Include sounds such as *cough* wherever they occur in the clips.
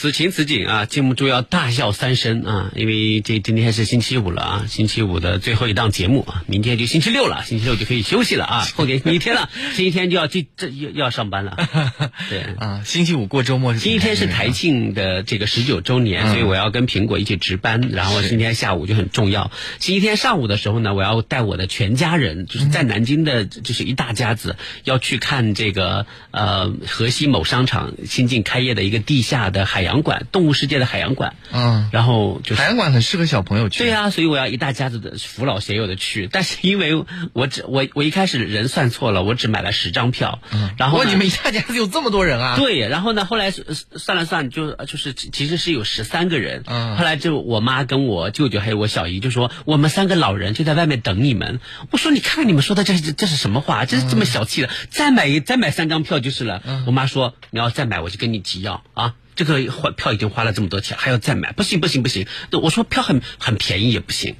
此情此景啊，禁不住要大笑三声啊！因为这今天是星期五了啊，星期五的最后一档节目啊，明天就星期六了，星期六就可以休息了啊，*laughs* 后天星期天了，星期天就要这这要要上班了。对 *laughs* 啊，星期五过周末是。星期天是台庆的这个十九周年，所以我要跟苹果一起值班，然后今天下午就很重要。星期天上午的时候呢，我要带我的全家人，就是在南京的，就是一大家子要去看这个呃河西某商场新近开业的一个地下的海洋。海洋馆，动物世界的海洋馆，嗯，然后就是海洋馆很适合小朋友去。对啊，所以我要一大家子的扶老携幼的去。*laughs* 但是因为我只我我一开始人算错了，我只买了十张票。嗯，然后你们一大家子有这么多人啊？对，然后呢，后来算了算，就就是其实是有十三个人。嗯，后来就我妈跟我舅舅还有我小姨就说，我们三个老人就在外面等你们。我说你看看你们说的这是这是什么话？这是这么小气的？再买一再买三张票就是了。嗯我妈说你要再买我就跟你急要啊。这个换票已经花了这么多钱，还要再买？不行不行不行！我说票很很便宜也不行。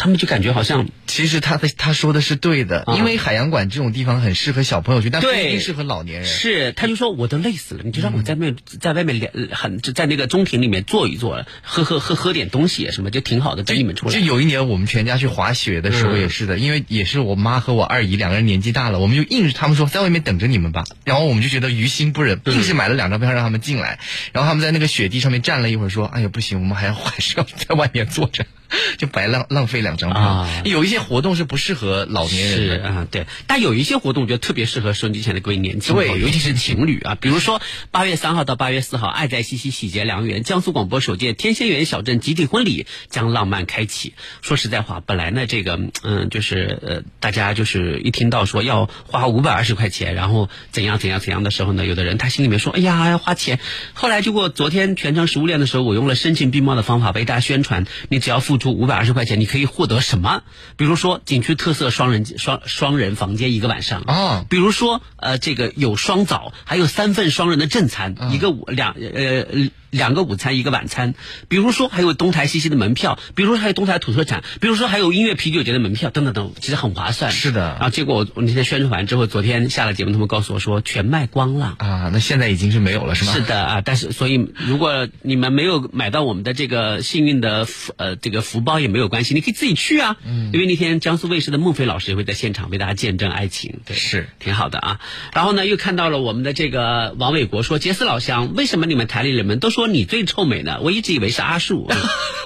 他们就感觉好像，其实他的他说的是对的，因为海洋馆这种地方很适合小朋友去，但不一定适合老年人。是，他就说我都累死了，你就让我在外在外面很在那个中庭里面坐一坐，喝喝喝喝点东西什么，就挺好的，等你们出来。就有一年我们全家去滑雪的时候也是的，因为也是我妈和我二姨两个人年纪大了，我们就硬是他们说在外面等着你们吧，然后我们就觉得于心不忍，硬是买了两张票让他们进来，然后他们在那个雪地上面站了一会儿，说哎呀不行，我们还要 *laughs* 还是要在外面坐着。*laughs* 就白浪浪费两张票，有一些活动是不适合老年人的啊，对。但有一些活动，我觉得特别适合收音机前的各位年轻朋友，尤其是情侣啊。比如说八月三号到八月四号，爱在西溪喜结良缘，江苏广播首届天仙园小镇集体婚礼将浪漫开启。说实在话，本来呢，这个嗯，就是呃，大家就是一听到说要花五百二十块钱，然后怎样怎样怎样的时候呢，有的人他心里面说，哎呀，要花钱。后来结果昨天全程食物链的时候，我用了声情并茂的方法为大家宣传，你只要付。出五百二十块钱，你可以获得什么？比如说景区特色双人双双人房间一个晚上啊，比如说呃这个有双早，还有三份双人的正餐，一个五两呃。两个午餐一个晚餐，比如说还有东台西西的门票，比如说还有东台土特产，比如说还有音乐啤酒节的门票，等等等，其实很划算。是的。然后结果我我那天宣传完之后，昨天下了节目，他们告诉我说全卖光了啊，那现在已经是没有了，是吗？是的啊，但是所以如果你们没有买到我们的这个幸运的福呃这个福包也没有关系，你可以自己去啊。嗯。因为那天江苏卫视的孟非老师也会在现场为大家见证爱情，对，是挺好的啊。然后呢，又看到了我们的这个王伟国说：“杰斯老乡，为什么你们台里人们都说你最臭美呢？”我一直以为是阿树，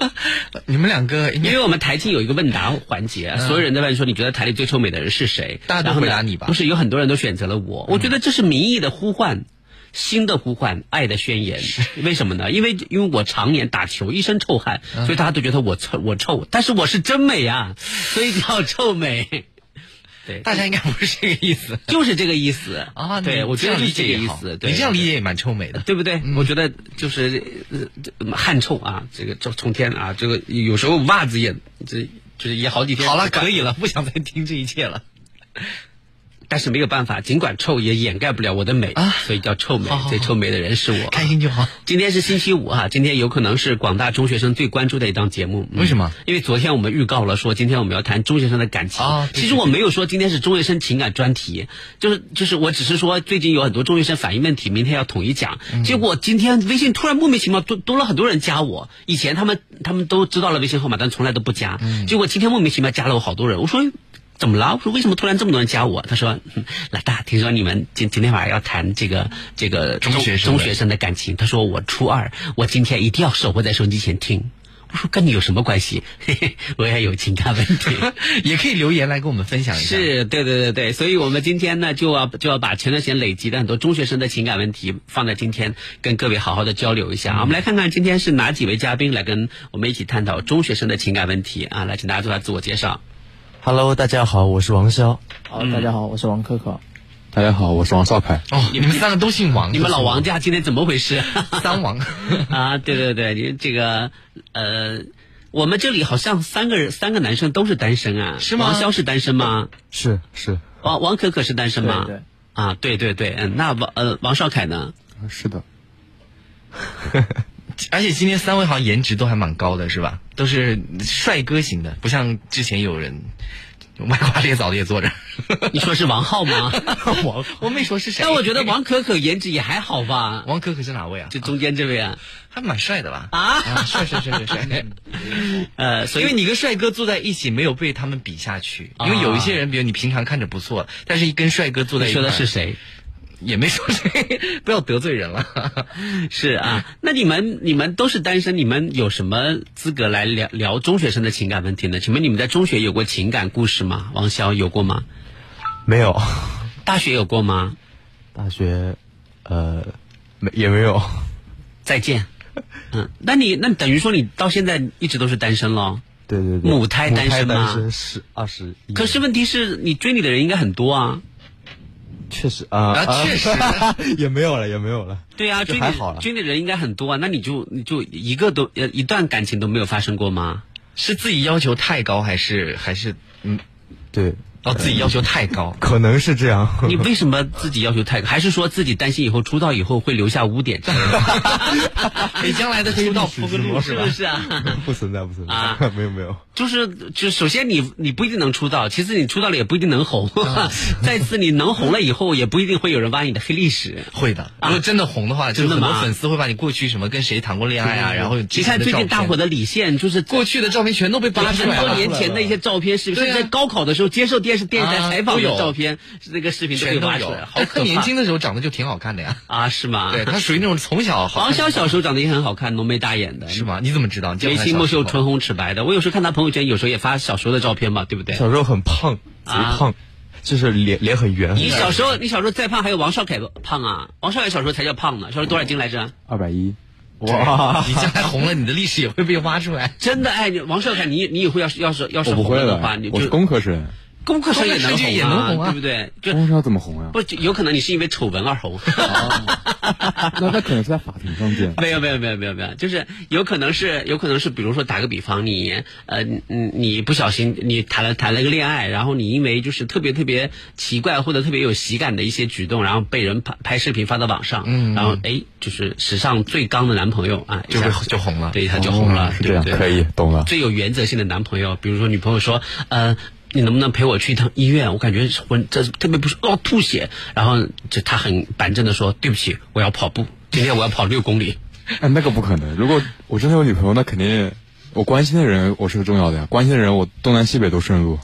*laughs* 你们两个，因为我们台庆有一个问答环节，所有人都问说你觉得台里最臭美的人是谁？大家都回答你吧。不是有很多人都选择了我，我觉得这是民意的呼唤，新的呼唤，爱的宣言。为什么呢？因为因为我常年打球，一身臭汗，所以大家都觉得我臭，我臭，但是我是真美啊，所以叫臭美。对，大家应该不是这个意思，*laughs* 就是这个意思 *laughs* 啊。对，我觉得是这个意思。你这样理解也蛮臭美的，对不对？我觉得就是汗臭啊，这个臭从天啊，这个有时候袜子也这就是也好几天。好了，可以了，不想再听这一切了。但是没有办法，尽管臭也掩盖不了我的美啊，所以叫臭美。最臭美的人是我，开心就好。今天是星期五哈，今天有可能是广大中学生最关注的一档节目。为什么？因为昨天我们预告了说，今天我们要谈中学生的感情。其实我没有说今天是中学生情感专题，就是就是我只是说最近有很多中学生反映问题，明天要统一讲。结果今天微信突然莫名其妙多多了很多人加我，以前他们他们都知道了微信号码，但从来都不加。结果今天莫名其妙加了我好多人，我说。怎么了？我说为什么突然这么多人加我？他说：“ *laughs* 老大，听说你们今今天晚上要谈这个这个中学生中学生的感情。”他说：“我初二，我今天一定要守候在手机前听。”我说：“跟你有什么关系？嘿嘿，我也有情感问题，*laughs* 也可以留言来跟我们分享一下。”是对对对对，所以我们今天呢就要就要把前段时间累积的很多中学生的情感问题放在今天跟各位好好的交流一下。我们来看看今天是哪几位嘉宾来跟我们一起探讨中学生的情感问题啊！来，请大家做下自我介绍。Hello，大家好，我是王潇。好，大家好，我是王可可。大家好，我是王少凯。哦，你们三个都姓王，你们老王家今天怎么回事？*laughs* 三王 *laughs* 啊，对对对，你这个呃。我们这里好像三个人，三个男生都是单身啊？是吗王潇是单身吗？是是王王可可是单身吗？对对啊，对对对，嗯，那王呃王少凯呢？是的，*laughs* 而且今天三位好像颜值都还蛮高的，是吧？都是帅哥型的，不像之前有人歪瓜裂枣的也坐着。你说是王浩吗？*laughs* 王，我没说是谁。但我觉得王可可颜值也还好吧，王可可是哪位啊？就中间这位啊，还蛮帅的吧？啊帅帅帅帅帅！*laughs* 呃，所以因为你跟帅哥坐在一起，没有被他们比下去。啊因为有一些人，比如你平常看着不错，但是一跟帅哥坐在一你块儿，说的是谁？也没说谁，不要得罪人了。*laughs* 是啊，那你们你们都是单身，你们有什么资格来聊聊中学生的情感问题呢？请问你们在中学有过情感故事吗？王潇有过吗？没有，大学有过吗？大学，呃，没也没有，再见。嗯，那你那等于说你到现在一直都是单身喽？对对对，母胎单身吗是二十一，可是问题是你追你的人应该很多啊。确实啊啊确实 *laughs* 也没有了，也没有了，对啊，追你就还好了追你的人应该很多啊。那你就你就一个都呃一段感情都没有发生过吗？是自己要求太高，还是还是嗯？对，哦，自己要求太高。可能是这样，你为什么自己要求太高？还是说自己担心以后出道以后会留下污点？*laughs* 给将来的出道铺个路是不？是啊？*laughs* 不存在不存在，啊 *laughs* 没有没有，就是就首先你你不一定能出道，其次你出道了也不一定能红，再次你能红了以后也不一定会有人挖你的黑历史。会的，如果真的红的话，就很多粉丝会把你过去什么跟谁谈过恋爱啊，然后你看最近大火的的李现，就是过去的照片全都被扒出来很多，年前的一些照片，是不是在高考的时候接受电视电视台啊采访的照片，是那个视频都被全都有挖出来，。好他！年轻的时候长得就挺好看的呀，啊，是吗？对他属于那种从小好王看潇小时候长得也很好看，浓眉大眼的，是吗？你怎么知道？眉清目秀、唇红齿白的。我有时候看他朋友圈，有时候也发小时候的照片嘛，对不对？小时候很胖，贼啊胖，就是脸脸很圆，你小时候，你小时候再胖，还有王少凯胖啊！王少凯小时候才叫胖呢，小时候多少斤来着？二百一，哇，你将来红了，你的历史也会被挖出来。真的哎，你王少凯，你你以后要是要是要是我不会红了的话，你，的我是就工科生，功课生也能红能红啊对不对？就工科生怎么红啊？不有可能你是因为丑闻而红。*laughs* 那他可能是在法庭上见。没有没有没有没有没有，就是有可能是有可能是，比如说打个比方，你呃嗯你不小心你谈了谈了个恋爱，然后你因为就是特别特别奇怪或者特别有喜感的一些举动，然后被人拍拍视频发到网上，嗯然后哎就是史上最刚的男朋友啊，就会就红了对，他就红了，哦是这样，对？可以懂了。最有原则性的男朋友，比如说女朋友说，呃，你能不能陪我去一趟医院？我感觉浑这特别不是哦吐血，然后就他很板正的说，对不起，我要跑步，今天我要跑六公里。*laughs* 哎，那个不可能。如果我真的有女朋友，那肯定我关心的人我是个重要的呀。关心的人我东南西北都顺路。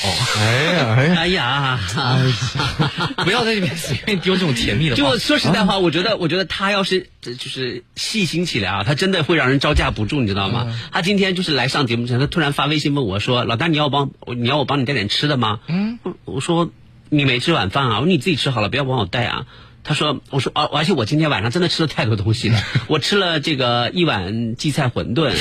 哎呀哎呀，哎呀，不要在这边随便丢这种甜蜜的话就。说实在话，我觉得，我觉得他要是就是细心起来啊，他真的会让人招架不住，你知道吗？他今天就是来上节目前，他突然发微信问我说：“老大，你要帮我你要我帮你带点吃的吗？”嗯，我说你没吃晚饭啊，我说你自己吃好了，不要帮我带啊。他说：“我说，而而且我今天晚上真的吃了太多东西了，*laughs* 我吃了这个一碗荠菜馄饨，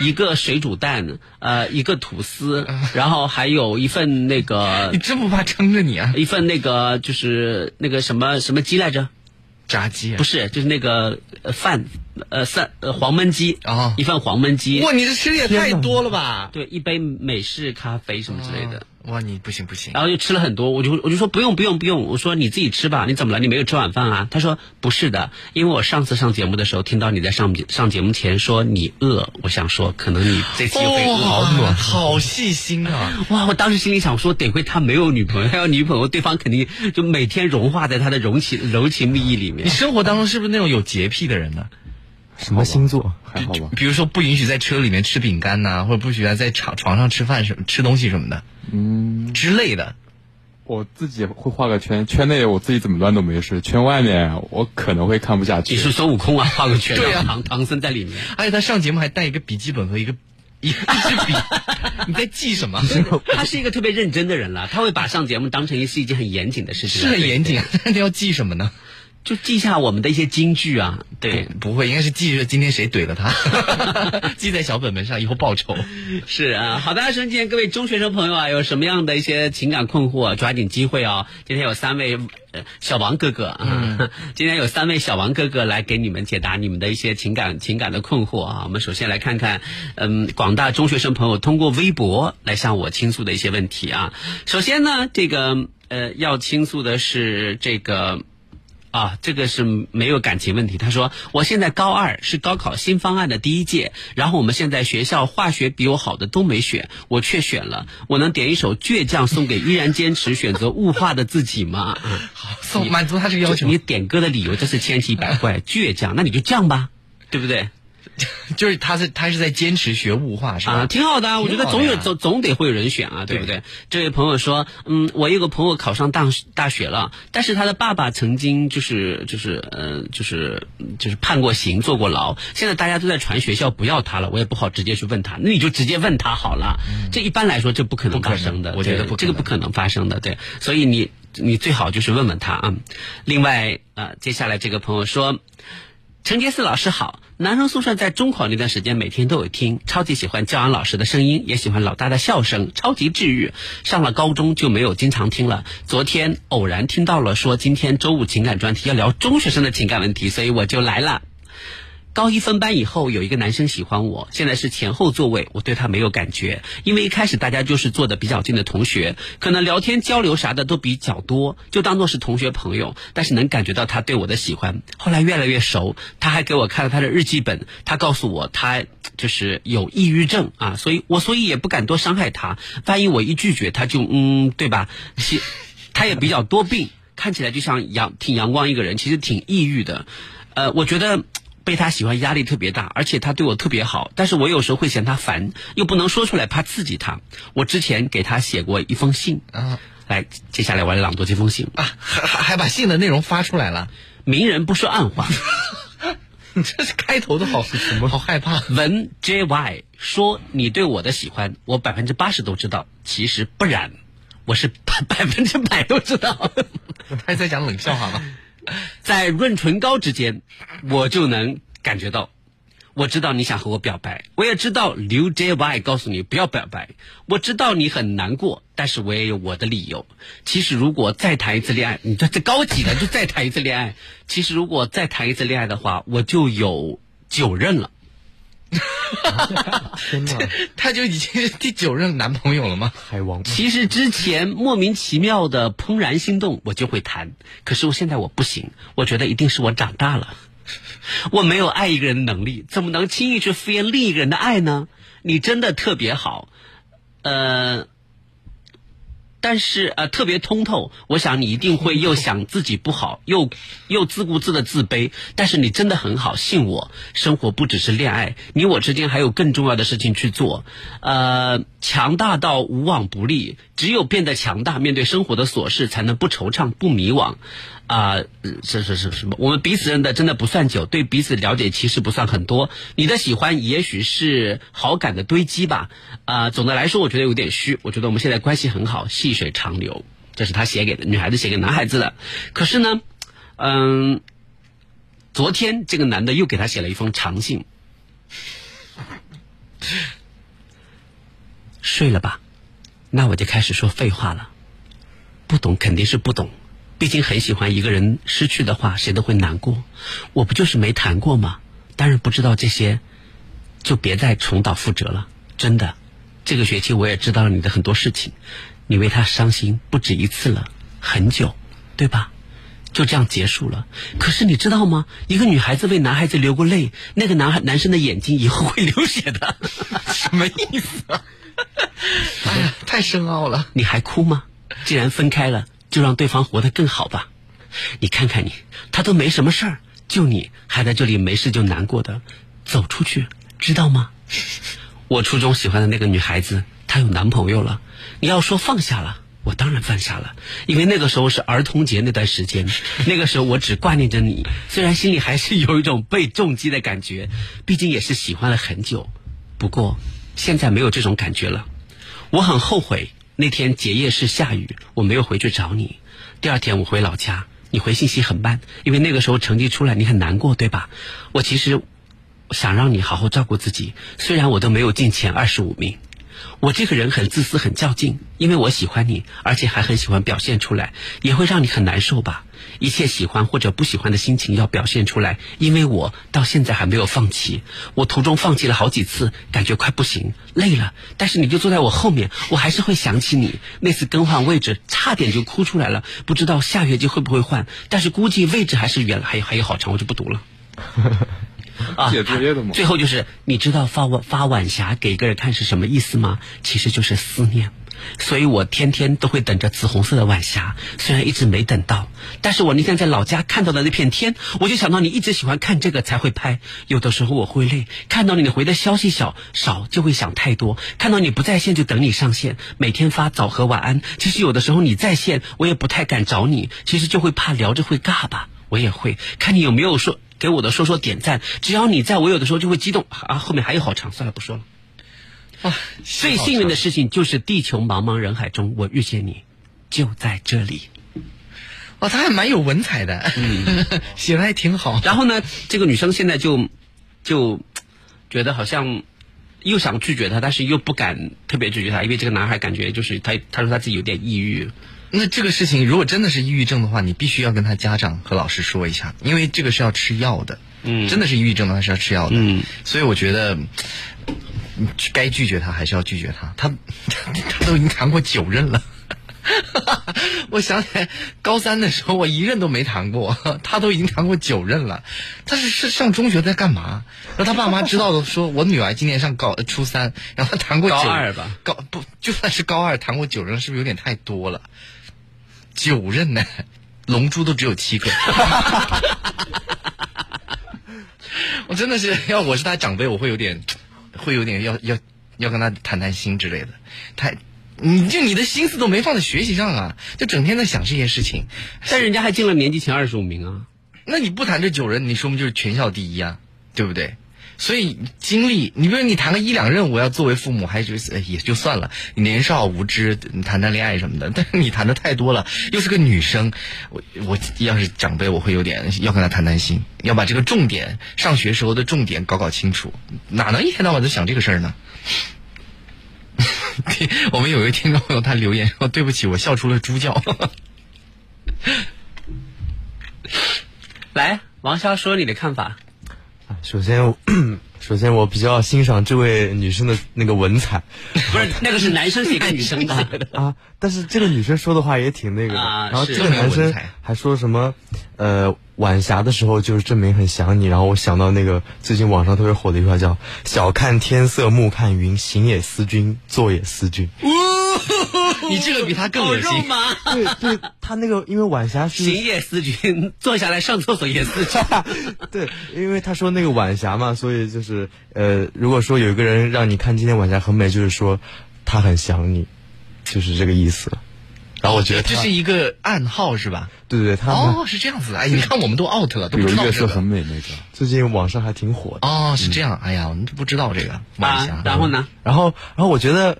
一个水煮蛋，呃，一个吐司，然后还有一份那个 *laughs* 你真不怕撑着你啊？一份那个就是那个什么什么鸡来着？炸鸡啊不是，就是那个呃饭，呃三呃黄焖鸡哦一份黄焖鸡，哇，你这吃的也太多了吧？对，一杯美式咖啡什么之类的。哇，你不行不行，然后就吃了很多，我就我就说不用不用不用，我说你自己吃吧，你怎么了？你没有吃晚饭啊？他说不是的，因为我上次上节目的时候听到你在上上节目前说你饿，我想说可能你这次又会饿。好暖，好细心啊！哇！我当时心里想说，得亏他没有女朋友，他要女朋友，对方肯定就每天融化在他的柔情柔情蜜意里面你。生活当中是不是那种有洁癖的人呢？什么星座？还好吧？比如说不允许在车里面吃饼干呐、或者不许在床床上吃饭什么吃东西什么的嗯，之类的。我自己会画个圈，圈内我自己怎么乱都没事，圈外面我可能会看不下去你。是孙悟空啊，画个圈，对啊唐唐僧在里面。而且他上节目还带一个笔记本和一个一一支笔，*laughs* 你在记什么？*laughs* 他是一个特别认真的人了，他会把上节目当成是一件很严谨的事情。是很严谨，啊，*laughs* 那要记什么呢？就记下我们的一些金句啊。对，不会，应该是记着今天谁怼了他，*laughs* 记在小本本上，以后报仇。是啊，好的，今天各位中学生朋友啊，有什么样的一些情感困惑，抓紧机会哦。今天有三位呃小王哥哥啊，*laughs* 今天有三位小王哥哥来给你们解答你们的一些情感情感的困惑啊。我们首先来看看，嗯，广大中学生朋友通过微博来向我倾诉的一些问题啊。首先呢，这个呃要倾诉的是这个。啊，这个是没有感情问题。他说，我现在高二，是高考新方案的第一届，然后我们现在学校化学比我好的都没选，我却选了。我能点一首《倔强》送给依然坚持选择物化的自己吗？*laughs* 好，送满足他这个要求。你点歌的理由真是千奇百怪，倔强，那你就犟吧，对不对？*laughs* 就是他是他是在坚持学物化是吧？啊，挺好的，我觉得总有总总得会有人选啊，对不对？这位朋友说，嗯，我有个朋友考上大大学了，但是他的爸爸曾经就是就是呃就是就是判过刑坐过牢，现在大家都在传学校不要他了，我也不好直接去问他，那你就直接问他好了。这一般来说这不可能发生的，我觉得这个不可能发生的，对，所以你你最好就是问问他啊。另外呃，接下来这个朋友说。陈杰四老师好，男生宿舍在中考那段时间每天都有听，超级喜欢教安老师的声音，也喜欢老大的笑声，超级治愈。上了高中就没有经常听了，昨天偶然听到了说今天周五情感专题要聊中学生的情感问题，所以我就来了。高一分班以后，有一个男生喜欢我，现在是前后座位，我对他没有感觉，因为一开始大家就是坐的比较近的同学，可能聊天交流啥的都比较多，就当做是同学朋友，但是能感觉到他对我的喜欢。后来越来越熟，他还给我看了他的日记本，他告诉我他就是有抑郁症啊，所以我所以也不敢多伤害他，万一我一拒绝他就嗯，对吧？*laughs* 他也比较多病，看起来就像阳挺阳光一个人，其实挺抑郁的，呃，我觉得。被他喜欢压力特别大，而且他对我特别好，但是我有时候会嫌他烦，又不能说出来，怕刺激他。我之前给他写过一封信，啊，来，接下来我来朗读这封信啊，还还还把信的内容发出来了。明人不说暗话，*laughs* 这是开头的好 *laughs* 什么？好害怕。文 J Y 说你对我的喜欢，我百分之八十都知道，其实不然，我是百百分之百都知道。*laughs* 他还在讲冷笑话吗？*laughs* 在润唇膏之间，我就能感觉到，我知道你想和我表白，我也知道刘 JY 告诉你不要表白，我知道你很难过，但是我也有我的理由。其实如果再谈一次恋爱，你这这高级的就再谈一次恋爱。其实如果再谈一次恋爱的话，我就有九任了。*laughs* 天哪，*laughs* 他就已经是第九任男朋友了吗？海王。其实之前莫名其妙的怦然心动，我就会谈。可是我现在我不行，我觉得一定是我长大了，*laughs* 我没有爱一个人的能力，怎么能轻易去敷衍另一个人的爱呢？你真的特别好，呃。但是呃，特别通透，我想你一定会又想自己不好，又又自顾自的自卑。但是你真的很好，信我，生活不只是恋爱，你我之间还有更重要的事情去做。呃，强大到无往不利，只有变得强大，面对生活的琐事，才能不惆怅、不迷惘。啊，是是是什么？我们彼此认的真的不算久，对彼此了解其实不算很多。你的喜欢也许是好感的堆积吧。啊，总的来说，我觉得有点虚。我觉得我们现在关系很好，细水长流。这是他写给的女孩子写给男孩子的。可是呢，嗯，昨天这个男的又给他写了一封长信。睡了吧？那我就开始说废话了。不懂肯定是不懂。毕竟很喜欢一个人，失去的话谁都会难过。我不就是没谈过吗？当然不知道这些，就别再重蹈覆辙了。真的，这个学期我也知道了你的很多事情，你为他伤心不止一次了，很久，对吧？就这样结束了。可是你知道吗？一个女孩子为男孩子流过泪，那个男孩男生的眼睛以后会流血的。*laughs* 什么意思？*laughs* 哎呀，太深奥了。你还哭吗？既然分开了。就让对方活得更好吧，你看看你，他都没什么事儿，就你还在这里没事就难过的，走出去，知道吗？我初中喜欢的那个女孩子，她有男朋友了。你要说放下了，我当然放下了，因为那个时候是儿童节那段时间，那个时候我只挂念着你，虽然心里还是有一种被重击的感觉，毕竟也是喜欢了很久。不过现在没有这种感觉了，我很后悔。那天结业是下雨，我没有回去找你。第二天我回老家，你回信息很慢，因为那个时候成绩出来你很难过，对吧？我其实想让你好好照顾自己，虽然我都没有进前二十五名。我这个人很自私，很较劲，因为我喜欢你，而且还很喜欢表现出来，也会让你很难受吧？一切喜欢或者不喜欢的心情要表现出来，因为我到现在还没有放弃。我途中放弃了好几次，感觉快不行，累了，但是你就坐在我后面，我还是会想起你。那次更换位置，差点就哭出来了，不知道下学期会不会换，但是估计位置还是原来，还有还有好长，我就不读了。啊，写作业的吗最后就是，你知道发晚发晚霞给一个人看是什么意思吗？其实就是思念。所以我天天都会等着紫红色的晚霞，虽然一直没等到，但是我那天在老家看到的那片天，我就想到你一直喜欢看这个才会拍。有的时候我会累，看到你回的消息少少就会想太多，看到你不在线就等你上线，每天发早和晚安。其实有的时候你在线，我也不太敢找你，其实就会怕聊着会尬吧。我也会看你有没有说给我的说说点赞，只要你在我有的时候就会激动啊，后面还有好长，算了不说了。哇，最幸运的事情就是地球茫茫人海中，我遇见你，就在这里。哦，他还蛮有文采的，嗯，*laughs* 写的还挺好。然后呢，这个女生现在就就觉得好像又想拒绝他，但是又不敢特别拒绝他，因为这个男孩感觉就是他，他说他自己有点抑郁。那这个事情如果真的是抑郁症的话，你必须要跟他家长和老师说一下，因为这个是要吃药的。嗯真的是抑郁症的话是要吃药的。嗯，所以我觉得。嗯该拒绝他还是要拒绝他，他他他都已经谈过九任了。*laughs* 我想起来，高三的时候我一任都没谈过，他都已经谈过九任了。他是是上中学在干嘛？然后他爸妈知道的说，我女儿今年上高初三，然后他谈过九高二吧？高不就算是高二谈过九任，是不是有点太多了？九任呢？龙珠都只有七个。*laughs* 我真的是要我是他长辈，我会有点，会有点要要要跟他谈谈心之类的。他，你就你的心思都没放在学习上啊，就整天在想这些事情。但人家还进了年级前二十五名啊。那你不谈这九人，你说明就是全校第一啊，对不对？所以经历，你比如你谈个一两任，我要作为父母还觉得也就算了，年少无知，谈谈恋爱什么的。*laughs* 但是你谈的太多了，又是个女生，我我要是长辈，我会有点要跟他谈谈心，要把这个重点，上学时候的重点搞搞清楚，哪能一天到晚都想这个事儿呢？*laughs* 我们有一个听众朋友他留言说：“对不起，我笑出了猪叫。*laughs* ”来，王潇说你的看法。首先，*coughs* 首先我比较欣赏这位女生的那个文采，*laughs* 不是那个是男生写给女生的 *laughs* 啊。但是这个女生说的话也挺那个的。啊然后这个男生还说什么，呃，晚霞的时候就是证明很想你。然后我想到那个最近网上特别火的一句话叫“小看天色暮看云，行也思君，坐也思君”。你这个比他更恶心好肉麻。对对，他那个因为晚霞是行也思君，坐下来上厕所也思君。*laughs* 对，因为他说那个晚霞嘛，所以就是呃，如果说有一个人让你看今天晚霞很美，就是说他很想你，就是这个意思。然后我觉得他这是一个暗号是吧？对对对，他哦是这样子的。哎，你看我们都 out 了，都比如不知道这个月色很。美那个。最近网上还挺火的。哦，是这样。哎呀，我们都不知道这个啊。然后呢？然后然后我觉得。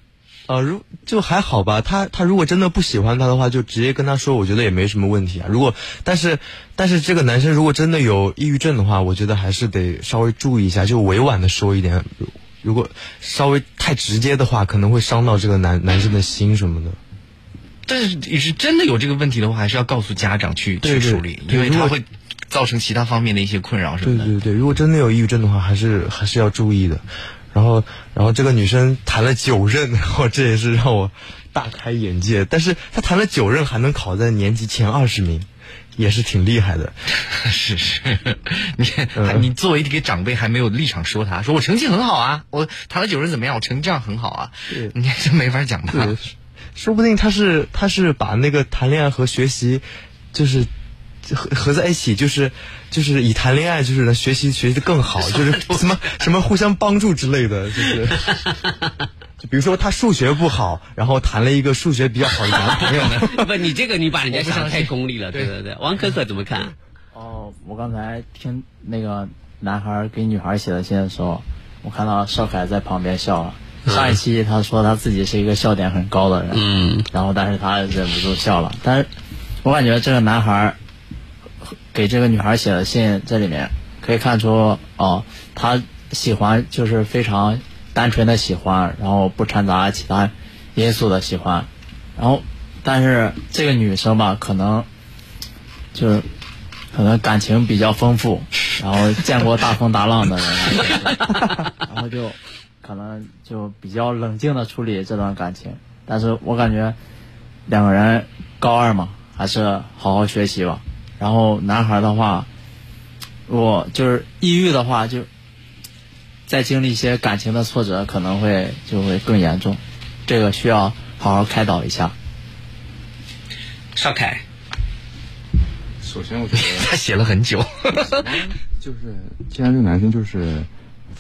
呃，如就还好吧。他他如果真的不喜欢他的话，就直接跟他说，我觉得也没什么问题啊。如果但是但是这个男生如果真的有抑郁症的话，我觉得还是得稍微注意一下，就委婉的说一点。如果稍微太直接的话，可能会伤到这个男男生的心什么的。但是你是真的有这个问题的话，还是要告诉家长去去处理，因为他会造成其他方面的一些困扰什么的。对对对，如果真的有抑郁症的话，还是还是要注意的。然后，然后这个女生谈了九任，*laughs* 然后这也是让我大开眼界。但是她谈了九任还能考在年级前二十名，也是挺厉害的。是 *laughs* 是，*laughs* 你、嗯你作为一个长辈，还没有立场说她，说我成绩很好啊，我谈了九任怎么样？我成绩这样很好啊，你还真没法讲他。对，说不定他是他是把那个谈恋爱和学习，就是合合在一起，就是就是以谈恋爱就是呢学习学习的更好，*laughs* 就是什么什么互相帮助之类的，就是。就比如说他数学不好，然后谈了一个数学比较好的男朋友呢。*laughs* 不，你这个你把人家想的太功利了。对对对，王可可怎么看？哦，我刚才听那个男孩给女孩写的信的时候，我看到少凯在旁边笑了。上一期他说他自己是一个笑点很高的人，嗯，然后但是他忍不住笑了。但是我感觉这个男孩给这个女孩写的信，这里面可以看出哦，他喜欢就是非常单纯的喜欢，然后不掺杂其他因素的喜欢，然后但是这个女生吧，可能就是可能感情比较丰富，然后见过大风大浪的人，然后就可能就比较冷静的处理这段感情。但是我感觉两个人高二嘛，还是好好学习吧。然后男孩的话，如果就是抑郁的话，就再经历一些感情的挫折，可能会就会更严重。这个需要好好开导一下。邵凯，首先我觉得 *laughs* 他写了很久。就是，既然这个男生就是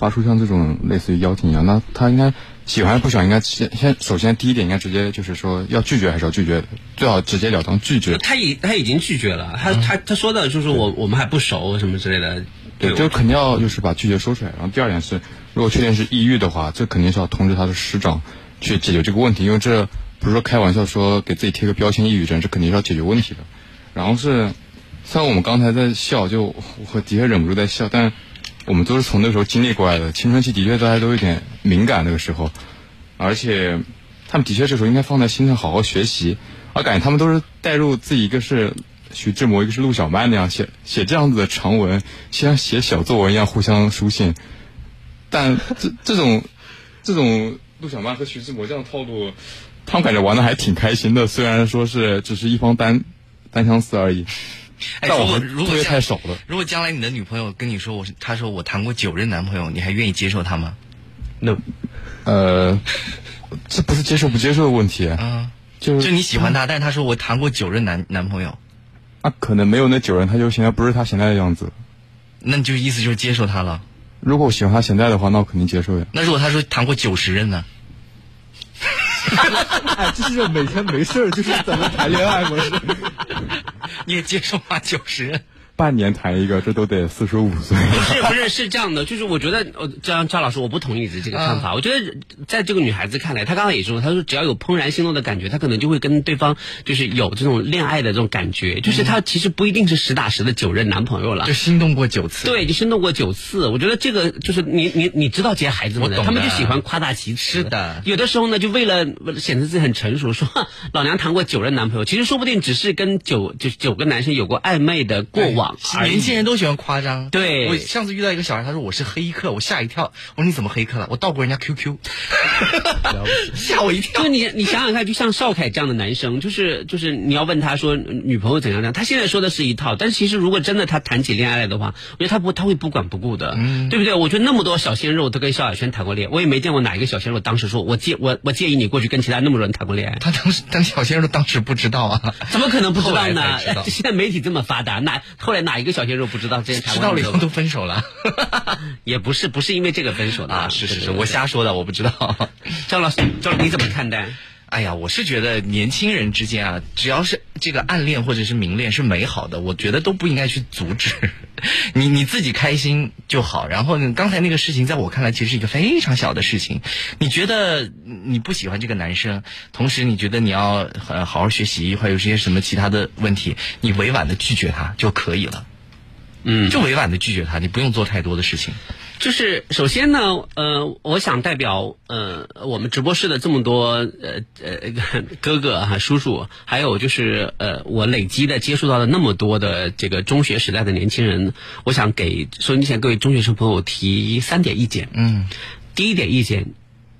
发出像这种类似于邀请一样，那他应该喜欢不喜欢，应该先先首先第一点应该直接就是说要拒绝还是要拒绝，最好直截了当拒绝。他已他已经拒绝了，他他他说的就是我我们还不熟什么之类的。对，就肯定要就是把拒绝说出来。然后第二点是，如果确定是抑郁的话，这肯定是要通知他的师长去解决这个问题，因为这不是说开玩笑说给自己贴个标签抑郁症，这肯定是要解决问题的。然后是，虽然我们刚才在笑，就我的确忍不住在笑，但我们都是从那时候经历过来的，青春期的确大家都有点敏感那个时候，而且他们的确这时候应该放在心上好好学习，我感觉他们都是带入自己一个是。徐志摩，一个是陆小曼那样写写这样子的长文，像写小作文一样互相书信。但这这种这种陆小曼和徐志摩这样套路，他们感觉玩的还挺开心的。虽然说是只是一方单单相思而已，哎，但我们如果作业太少了。如果将来你的女朋友跟你说我是，她说我谈过九任男朋友，你还愿意接受她吗？？No，呃，这不是接受不接受的问题，啊，就是就你喜欢她，但是她说我谈过九任男男朋友，啊，可能没有那九任，他就现在不是他现在的样子。那你就意思就是接受她了。如果我喜欢她现在的话，那我肯定接受呀。那如果她说谈过九十任呢？*laughs* 哎，就是每天没事儿就是怎么谈恋爱模式。*laughs* 你也接受吗？九十？半年谈一个，这都得四十五岁。*laughs* 不是不是是这样的，就是我觉得呃，张张老师我不同意你这个看法。我觉得在这个女孩子看来，她刚刚也说，她说只要有怦然心动的感觉，她可能就会跟对方就是有这种恋爱的这种感觉，就是她其实不一定是实打实的九任男朋友了就。心动过九次。对，就心动过九次，我觉得这个就是你你你知道这些孩子们的，他们就喜欢夸大其词。是的有的时候呢，就为了为了显得自己很成熟，说老娘谈过九任男朋友，其实说不定只是跟九就九个男生有过暧昧的过往年轻人都喜欢夸张。对我上次遇到一个小孩，他说我是黑客，我吓一跳。我说你怎么黑客了？我盗过人家 QQ，吓我一跳就。你你想想看，就像邵凯这样的男生，就是就是你要问他说女朋友怎样怎样，他现在说的是一套，但是其实如果真的他谈起恋爱来的话，我觉得他不他会不管不顾的，对不对？我觉得那么多小鲜肉都跟萧亚轩谈过恋爱，我也没见过哪一个小鲜肉当时说我介我我介意你过去跟其他那么多人谈过恋爱，他当时，当小鲜肉当时不知道啊，怎么可能不知道呢？现在媒体这么发达，哪后来哪一个小鲜肉不知道这些谈过恋爱知道了以后都分手了。*laughs* 也不是不是因为这个分手的啊，是是是，我瞎说的，我不知道。张老师，张你怎么看待？哎呀，我是觉得年轻人之间啊，只要是这个暗恋或者是明恋是美好的，我觉得都不应该去阻止。*laughs* 你你自己开心就好。然后呢，刚才那个事情，在我看来其实是一个非常小的事情。你觉得你不喜欢这个男生，同时你觉得你要呃好好学习，或者有些什么其他的问题，你委婉的拒绝他就可以了。嗯，就委婉的拒绝他，你不用做太多的事情。就是首先呢，呃，我想代表呃我们直播室的这么多呃呃哥哥哈、叔叔，还有就是呃我累积的接触到的那么多的这个中学时代的年轻人，我想给收音机前各位中学生朋友提三点意见。嗯，第一点意见，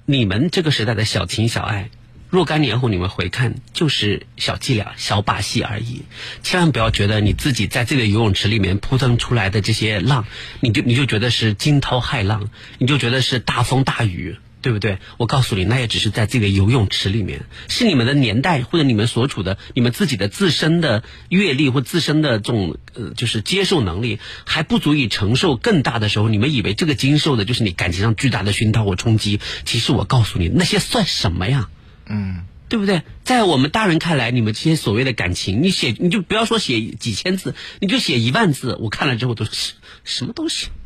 你们这个时代的小情小爱，若干年后你们回看，就是小伎俩、小把戏而已。千万不要觉得你自己在这个游泳池里面扑腾出来的这些浪，你就你就觉得是惊涛骇浪，你就觉得是大风大雨。对不对？我告诉你，那也只是在这个游泳池里面，是你们的年代或者你们所处的、你们自己的自身的阅历或自身的这种呃，就是接受能力还不足以承受更大的时候，你们以为这个经受的就是你感情上巨大的熏陶或冲击。其实我告诉你，那些算什么呀？嗯，对不对？在我们大人看来，你们这些所谓的感情，你写你就不要说写几千字，你就写一万字，我看了之后都是什么东西。*laughs*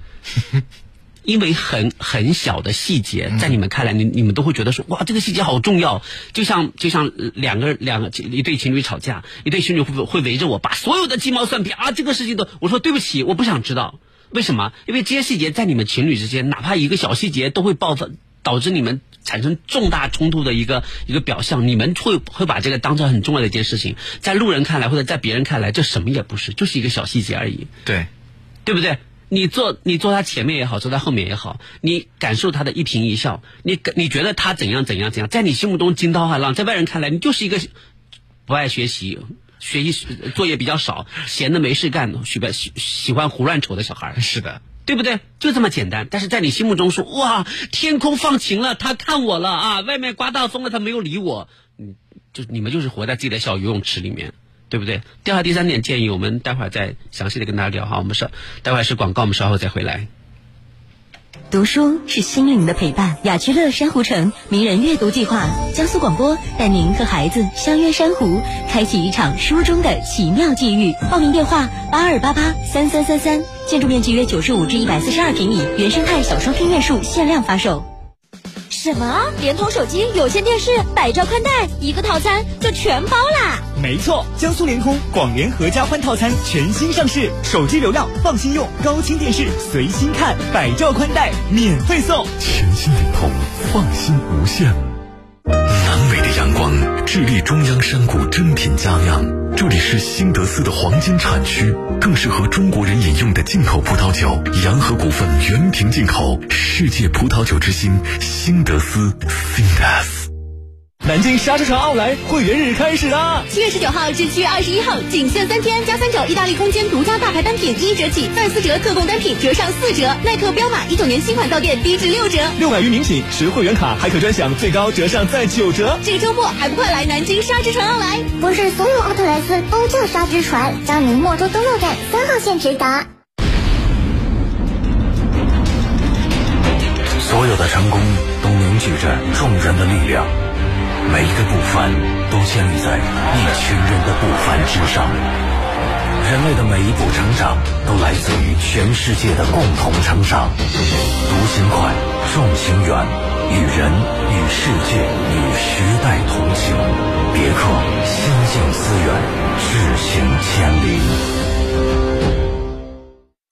因为很很小的细节，在你们看来，你你们都会觉得说，哇，这个细节好重要。就像就像两个两个一对情侣吵架，一对情侣会会围着我，把所有的鸡毛蒜皮啊，这个事情都，我说对不起，我不想知道。为什么？因为这些细节在你们情侣之间，哪怕一个小细节都会爆发，导致你们产生重大冲突的一个一个表象。你们会会把这个当成很重要的一件事情，在路人看来或者在别人看来，这什么也不是，就是一个小细节而已，对，对不对？你坐你坐他前面也好，坐他后面也好，你感受他的一颦一笑，你你觉得他怎样怎样怎样，在你心目中惊涛骇浪，在外人看来，你就是一个不爱学习。学习作业比较少，闲的没事干，喜欢喜喜欢胡乱瞅的小孩是的，对不对？就这么简单。但是在你心目中说，哇，天空放晴了，他看我了啊！外面刮大风了，他没有理我。嗯，就你们就是活在自己的小游泳池里面，对不对？第二、第三点建议，我们待会儿再详细的跟大家聊哈。我们稍待会儿是广告，我们稍后再回来。读书是心灵的陪伴。雅居乐珊瑚城名人阅读计划，江苏广播带您和孩子相约珊瑚，开启一场书中的奇妙际遇。报名电话：八二八八三三三三。建筑面积约九十五至一百四十二平米，原生态小双拼院墅限量发售。什么？联通手机、有线电视、百兆宽带，一个套餐就全包啦！没错，江苏联通广联合家欢套餐全新上市，手机流量放心用，高清电视随心看，百兆宽带免费送。全新联通，放心无限。南美的阳光，智利中央山谷珍品佳酿，这里是新德斯的黄金产区，更适合中国人饮用的进口葡萄酒。洋河股份原瓶进口，世界葡萄酒之星，新德斯 （Sindas）。南京沙之船奥莱会员日开始啦！七月十九号至七月二十一号，仅限三天，加三九意大利空间独家大牌单品一折起，二四折特供单品折上四折。耐克、彪马一九年新款到店低至六折，六百余名品持会员卡还可专享最高折上再九折。这个周末还不快来南京沙之船奥莱？不是所有奥特莱斯都叫沙之船，江宁莫州东路站三号线直达。所有的成功都凝聚着众人的力量。每一个不凡都建立在一群人的不凡之上。人类的每一步成长都来自于全世界的共同成长。独行快，众情远，与人、与世界、与时代同行。别克，心静思远，志行千里。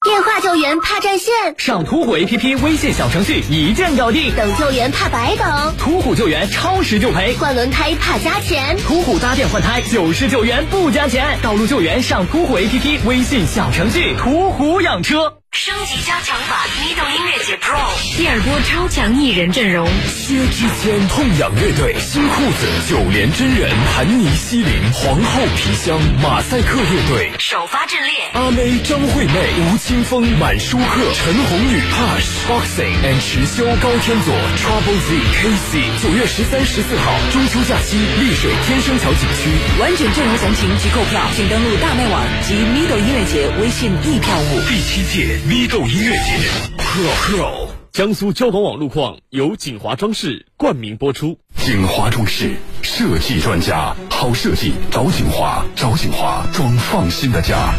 电话救援怕占线，上途虎 APP 微信小程序一键搞定。等救援怕白等，途虎救援超时就赔。换轮胎怕加钱，途虎搭电换胎九十救援不加钱。道路救援上途虎 APP 微信小程序，途虎养车。升级加强版 Middle 音乐节 Pro 第二波超强艺人阵容：薛之谦、痛仰乐队、新裤子、九连真人、盘尼西林、皇后皮箱、马赛克乐队。首发阵列：阿妹、张惠妹、吴青峰、满舒克、陈鸿宇、Hush、Boxing and 池修、高天佐、Trouble Z、Casey。九月十三、十四号中秋假期，丽水天生桥景区。完整阵容详情及购票，请登录大麦网及 Middle 音乐节微信易票务。第七届。咪豆音乐节，Pro Pro，江苏交广网路况由锦华装饰冠名播出。锦华装饰设计专家，好设计找锦华，找锦华装放心的家。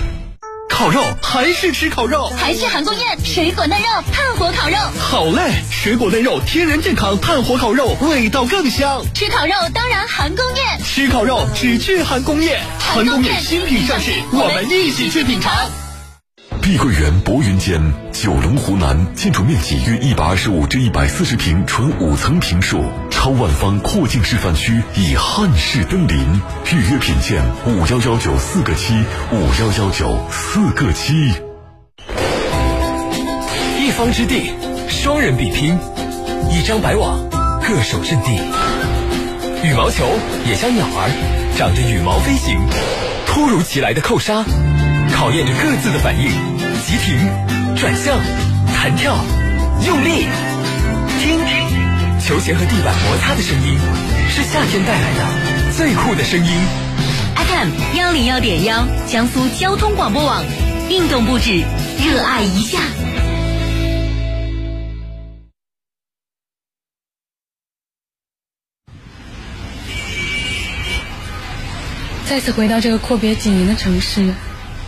烤肉还是吃烤肉，还是韩宫宴，水果嫩肉，炭火烤肉。好嘞，水果嫩肉，天然健康，炭火烤肉，味道更香。吃烤肉当然韩宫宴，吃烤肉只去韩宫宴。韩宫宴新品上市，我们一起去品尝。碧桂园博云间，九龙湖南，建筑面积约一百二十五至一百四十平，纯五层平墅，超万方阔境示范区，以汉式登临。预约品鉴五幺幺九四个七，五幺幺九四个七。一方之地，双人比拼，一张白网，各守阵地。羽毛球也像鸟儿，长着羽毛飞行。突如其来的扣杀，考验着各自的反应。急停，转向，弹跳，用力，听，球鞋和地板摩擦的声音，是夏天带来的最酷的声音。FM 幺零幺点幺，江苏交通广播网，运动不止，热爱一下。再次回到这个阔别几年的城市，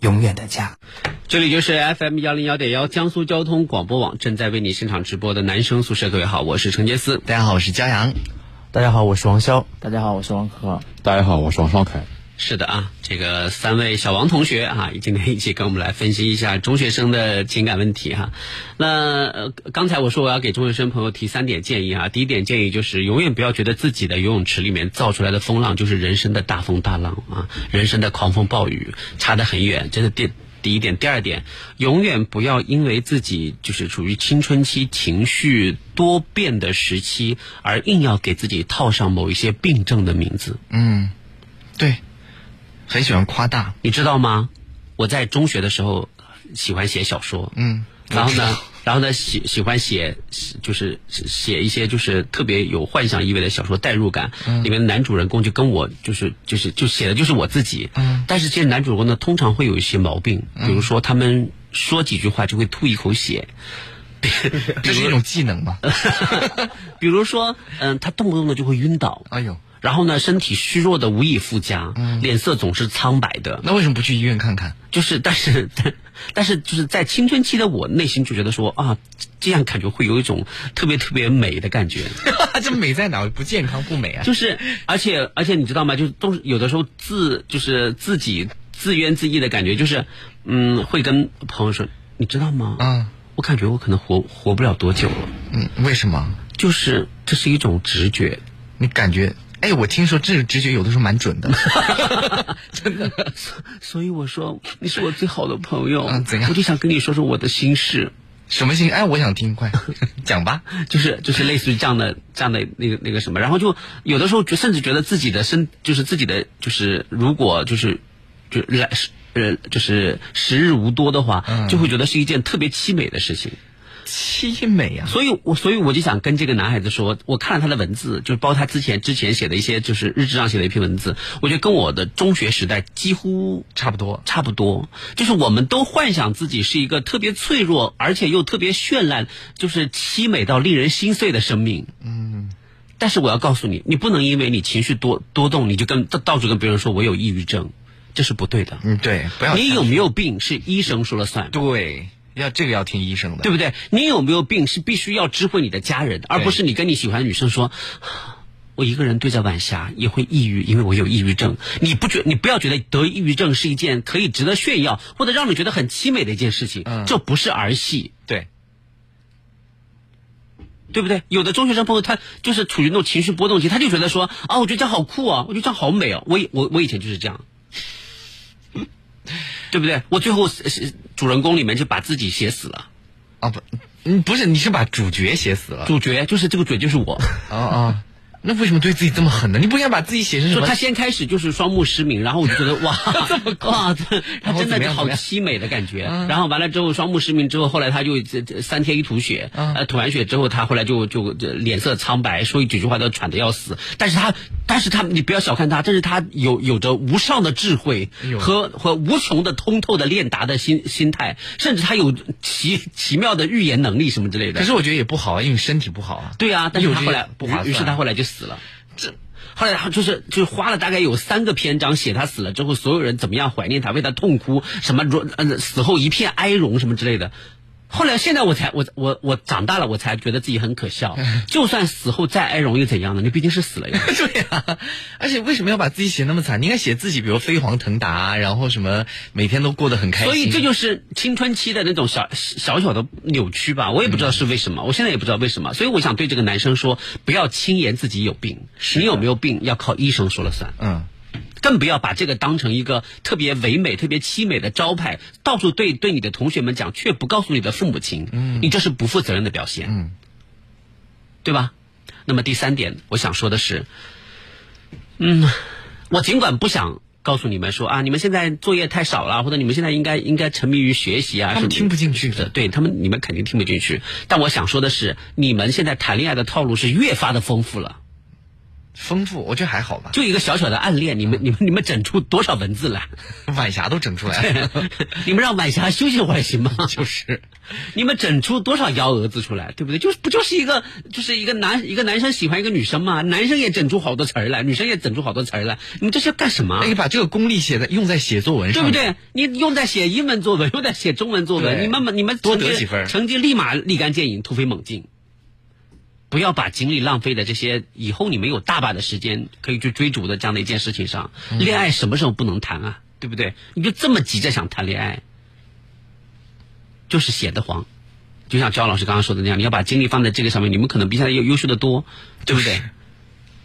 永远的家。这里就是 FM 幺零幺点幺江苏交通广播网正在为你现场直播的男生宿舍。各位好，我是陈杰思。大家好，我是焦阳。大家好，我是王潇。大家好，我是王可。大家好，我是王少凯。是的啊，这个三位小王同学啊，今天一起跟我们来分析一下中学生的情感问题哈。那呃，刚才我说我要给中学生朋友提三点建议啊。第一点建议就是永远不要觉得自己的游泳池里面造出来的风浪就是人生的大风大浪啊，人生的狂风暴雨，差得很远。这是第第一点。第二点，永远不要因为自己就是处于青春期情绪多变的时期，而硬要给自己套上某一些病症的名字。嗯，对。很喜欢夸大，你知道吗？我在中学的时候喜欢写小说，嗯，然后呢，然后呢喜喜欢写，就是写一些就是特别有幻想意味的小说，代入感，嗯里面男主人公就跟我就是就是就写的就是我自己，嗯，但是这些男主人公呢，通常会有一些毛病，比如说他们说几句话就会吐一口血，*laughs* 这是一种技能吧？*laughs* 比如说，嗯，他动不动的就会晕倒，哎呦。然后呢，身体虚弱的无以复加，脸色总是苍白的。那为什么不去医院看看？就是，*laughs* 但是，但是，就是在青春期的我内心就觉得说啊，这样感觉会有一种特别特别美的感觉。*laughs* 这美在哪？不健康不美啊！就是，而且，而且你知道吗？就是都是有的时候自就是自己自怨自艾的感觉，就是嗯，会跟朋友说，你知道吗？嗯，我感觉我可能活活不了多久了。嗯，为什么？就是这是一种直觉，你感觉。哎，我听说这个直觉有的时候蛮准的，*laughs* 真的。所以我说你是我最好的朋友，嗯，怎样？我就想跟你说说我的心事。什么心？哎，我想听，快 *laughs* 讲吧。就是就是类似于这样的这样的那个那个什么，然后就有的时候觉甚至觉得自己的身就是自己的就是如果就是就来呃就是时日无多的话，就会觉得是一件特别凄美的事情。凄美啊！所以，我所以我就想跟这个男孩子说，我看了他的文字，就是包括他之前之前写的一些，就是日志上写的一篇文字，我觉得跟我的中学时代几乎差不多，差不多。就是我们都幻想自己是一个特别脆弱，而且又特别绚烂，就是凄美到令人心碎的生命。嗯。但是我要告诉你，你不能因为你情绪多多动，你就跟到到处跟别人说我有抑郁症，这是不对的。嗯，对，不要。你有没有病是医生说了算。对。要这个要听医生的，对不对？你有没有病是必须要知会你的家人，而不是你跟你喜欢的女生说，我一个人对着晚霞也会抑郁，因为我有抑郁症。你不觉？你不要觉得得抑郁症是一件可以值得炫耀或者让你觉得很凄美的一件事情，这不是儿戏，对，对不对？有的中学生朋友他就是处于那种情绪波动期，他就觉得说啊，我觉得这样好酷啊，我觉得这样好美啊，我我我以前就是这样。对不对？我最后主人公里面就把自己写死了，啊不，嗯不是，你是把主角写死了。主角就是这个嘴就是我。啊啊，那为什么对自己这么狠呢？你不应该把自己写成什么？他先开始就是双目失明，然后我就觉得 *laughs* *laughs* 哇，这么哇，他真的好凄美的感觉。然后完了之后双目失明之后，后来他就这这三天一吐血，呃吐完血之后他后来就就脸色苍白，说几句话都喘得要死。但是他但是他你不要小看他，这是他有有着无上的智慧和和无穷的通透的练达的心心态，甚至他有奇奇妙的预言能力什么之类的。可是我觉得也不好啊，因为身体不好啊。对啊，但是他后来不划算，于是他后来就死了。这后来他就是就花了大概有三个篇章写他死了之后，所有人怎么样怀念他，为他痛哭，什么呃死后一片哀荣什么之类的。后来，现在我才我我我长大了，我才觉得自己很可笑。*laughs* 就算死后再哀荣又怎样呢？你毕竟是死了呀。*laughs* 对呀，而且为什么要把自己写那么惨？你应该写自己，比如飞黄腾达，然后什么每天都过得很开心。所以这就是青春期的那种小小小的扭曲吧。我也不知道是为什么，我现在也不知道为什么。所以我想对这个男生说，不要轻言自己有病。你有没有病，要靠医生说了算。嗯。更不要把这个当成一个特别唯美、特别凄美的招牌，到处对对你的同学们讲，却不告诉你的父母亲，嗯，你这是不负责任的表现，嗯，对吧？那么第三点，我想说的是，嗯，我尽管不想告诉你们说啊，你们现在作业太少了，或者你们现在应该应该沉迷于学习啊，他们听不进去的，对他们，你们肯定听不进去。但我想说的是，你们现在谈恋爱的套路是越发的丰富了。丰富，我觉得还好吧。就一个小小的暗恋，你们你们你们整出多少文字来？晚霞都整出来了，*laughs* 你们让晚霞休息会儿行吗？就是，你们整出多少幺蛾子出来，对不对？就是不就是一个就是一个男一个男生喜欢一个女生嘛，男生也整出好多词儿来，女生也整出好多词儿来，你们这是要干什么？那你把这个功力写在用在写作文上，对不对？你用在写英文作文，用在写中文作文，你们你们多得几分成绩立马立竿见影，突飞猛进。不要把精力浪费在这些以后你们有大把的时间可以去追逐的这样的一件事情上。嗯恋爱什么时候不能谈啊？对不对？你就这么急着想谈恋爱，就是写的慌。就像焦老师刚刚说的那样，你要把精力放在这个上面，你们可能比现在要优秀的多，对不对？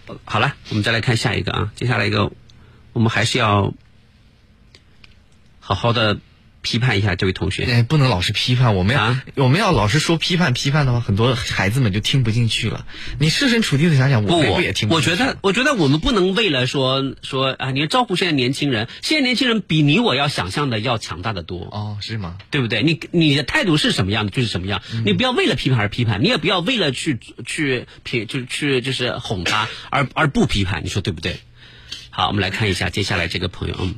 呃好了，我们再来看下一个啊，接下来一个，我们还是要好好的批判一下这位同学。哎，不能老是批判，我们要、啊我们要老是说批判批判的话，很多孩子们就听不进去了。你设身处地的想想，我我不也听不进去我觉得，我觉得我们不能为了说说啊，你要照顾现在年轻人，现在年轻人比你我要想象的要强大的多。哦，是吗？对不对？你你的态度是什么样的就是什么样，嗯你不要为了批判而批判，你也不要为了去去批就是去就是哄他而而不批判，你说对不对？好，我们来看一下接下来这个朋友，嗯。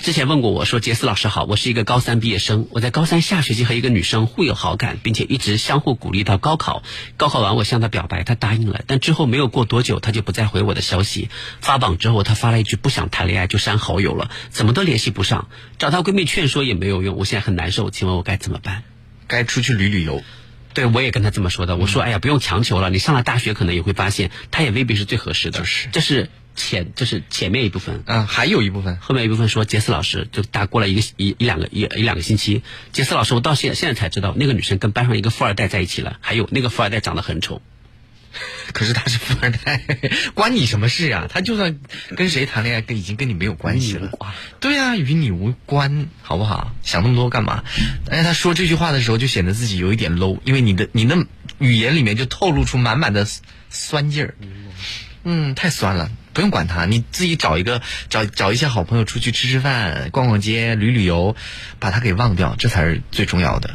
之前问过我说：“杰斯老师好，我是一个高三毕业生，我在高三下学期和一个女生互有好感，并且一直相互鼓励到高考。高考完我向她表白，她答应了，但之后没有过多久，她就不再回我的消息。发榜之后，她发了一句不想谈恋爱就删好友了，怎么都联系不上，找她闺蜜劝说也没有用，我现在很难受，请问我该怎么办？该出去旅旅游。对，我也跟他这么说的。我说：“哎呀，不用强求了，你上了大学可能也会发现，他也未必是最合适的。”就是这是前，这是前面一部分。嗯，还有一部分，后面一部分说杰斯老师，就大过了一个一一两个一一两个星期，杰斯老师，我到现现在才知道，那个女生跟班上一个富二代在一起了，还有那个富二代长得很丑。*laughs* 可是他是富二代，关你什么事啊、他就算跟谁谈恋爱，跟已经跟你没有关系了。对呀、与你无关，好不好？想那么多干嘛？但是他说这句话的时候，就显得自己有一点 low，因为你的你的语言里面就透露出满满的酸劲儿。嗯，太酸了，不用管他，你自己找一个找找一些好朋友出去吃吃饭、逛逛街、旅旅游，把他给忘掉，这才是最重要的。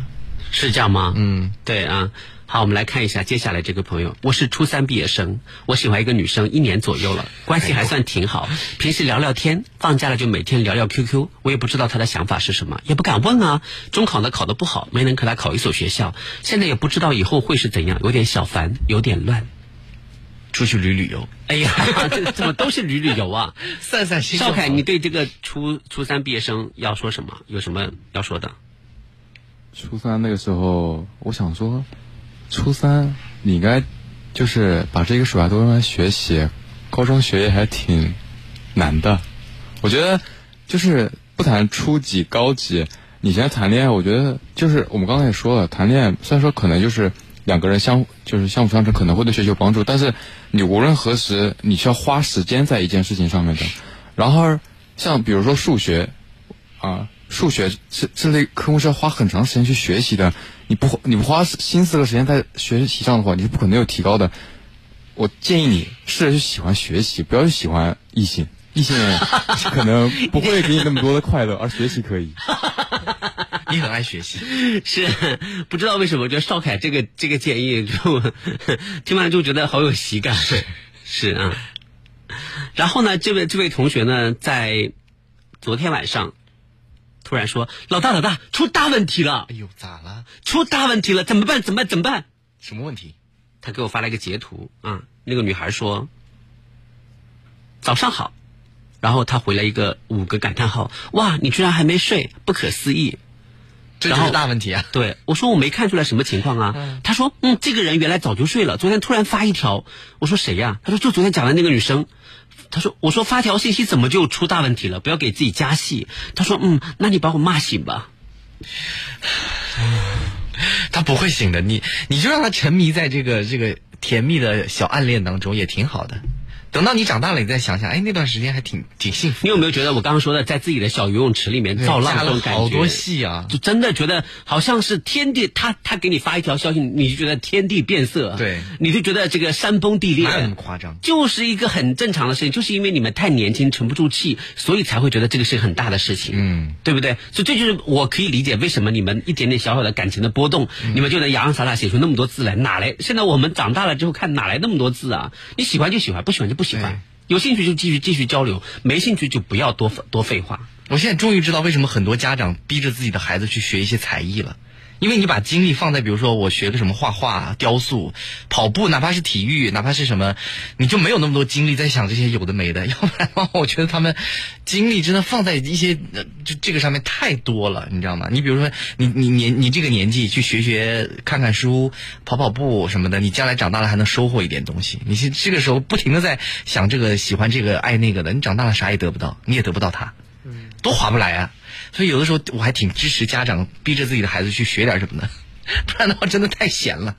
是这样吗？嗯，对啊。好，我们来看一下接下来这个朋友。我是初三毕业生，我喜欢一个女生一年左右了，关系还算挺好。平时聊聊天，放假了就每天聊聊 QQ。我也不知道她的想法是什么，也不敢问啊。中考呢考得不好，没能和她考一所学校，现在也不知道以后会是怎样，有点小烦，有点乱。出去旅旅游。哎呀，*laughs* 这怎么都是旅旅游啊？*laughs* 散散心就好。邵凯，你对这个初初三毕业生要说什么？有什么要说的？初三那个时候，我想说，初三你应该就是把这个暑假都用来学习，高中学业还挺难的。我觉得就是不谈初级、高级，你现在谈恋爱，我觉得就是我们刚才也说了，谈恋爱虽然说可能就是两个人相就是相辅相成，可能会对学习有帮助，但是你无论何时，你需要花时间在一件事情上面的。然后像比如说数学啊。数学这这类科目是要花很长时间去学习的，你不你不花心思和时间在学习上的话，你是不可能有提高的。我建议你试着去喜欢学习，不要去喜欢异性，异性可能不会给你那么多的快乐，而学习可以。*laughs* 你很爱学习，是不知道为什么，我觉得邵凯这个这个建议就听完就觉得好有喜感。是是啊，然后呢，这位这位同学呢，在昨天晚上。突然说：“老大，老大，出大问题了！哎呦，咋了？出大问题了，怎么办？怎么办？怎么办？什么问题？”他给我发了一个截图啊，那个女孩说：“早上好。”然后他回了一个五个感叹号：“哇，你居然还没睡，不可思议！”这就是大问题啊！*laughs* 对我说：“我没看出来什么情况啊。嗯”他说：“嗯，这个人原来早就睡了，昨天突然发一条。”我说：“谁呀？”他说：“就昨天讲的那个女生。”他说：“我说发条信息怎么就出大问题了？不要给自己加戏。”他说：“嗯，那你把我骂醒吧。”他不会醒的，你你就让他沉迷在这个这个甜蜜的小暗恋当中，也挺好的。等到你长大了，你再想想，哎，那段时间还挺挺幸福。你有没有觉得我刚刚说的，在自己的小游泳池里面造浪这种感觉？好多戏啊，就真的觉得好像是天地，他他给你发一条消息，你就觉得天地变色，对，你就觉得这个山崩地裂，哪有那么夸张？就是一个很正常的事情，就是因为你们太年轻，沉不住气，所以才会觉得这个是很大的事情，嗯，对不对？所以这就是我可以理解为什么你们一点点小小的感情的波动，你们就能洋洋洒洒写出那么多字来，哪来？现在我们长大了之后看哪来那么多字啊？你喜欢就喜欢，不喜欢就不喜欢。有兴趣就继续继续交流，没兴趣就不要多多废话。我现在终于知道为什么很多家长逼着自己的孩子去学一些才艺了。因为你把精力放在，比如说我学个什么画画、雕塑、跑步，哪怕是体育，哪怕是什么，你就没有那么多精力在想这些有的没的。*laughs* 要不然的话，我觉得他们精力真的放在一些就这个上面太多了，你知道吗？你比如说，你你年你这个年纪去学学、看看书、跑跑步什么的，你将来长大了还能收获一点东西。你这个时候不停的在想这个喜欢这个爱那个的，你长大了啥也得不到，你也得不到它，多划不来啊！所以有的时候我还挺支持家长逼着自己的孩子去学点什么的，*laughs* 不然的话真的太闲了。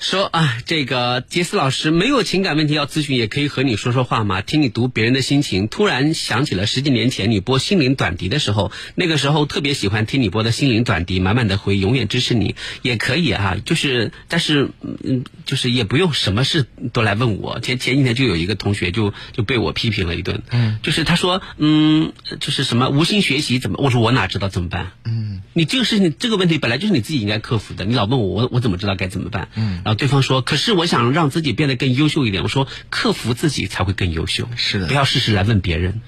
说啊，这个杰斯老师没有情感问题要咨询，也可以和你说说话嘛。听你读别人的心情，突然想起了十几年前你播心灵短笛的时候，那个时候特别喜欢听你播的心灵短笛，满满的回忆，永远支持你。也可以啊，*laughs* 就是但是嗯，就是也不用什么事都来问我。前前几天就有一个同学就就被我批评了一顿，嗯，就是他说嗯，就是什么无心学习怎么？我说我哪知道怎么办？嗯，你这个事情这个问题本来就是你自己应该克服的，你老问我，我我怎么知道该怎么办？嗯。然后对方说：“可是我想让自己变得更优秀一点。”我说：“克服自己才会更优秀。”是的，不要事事来问别人。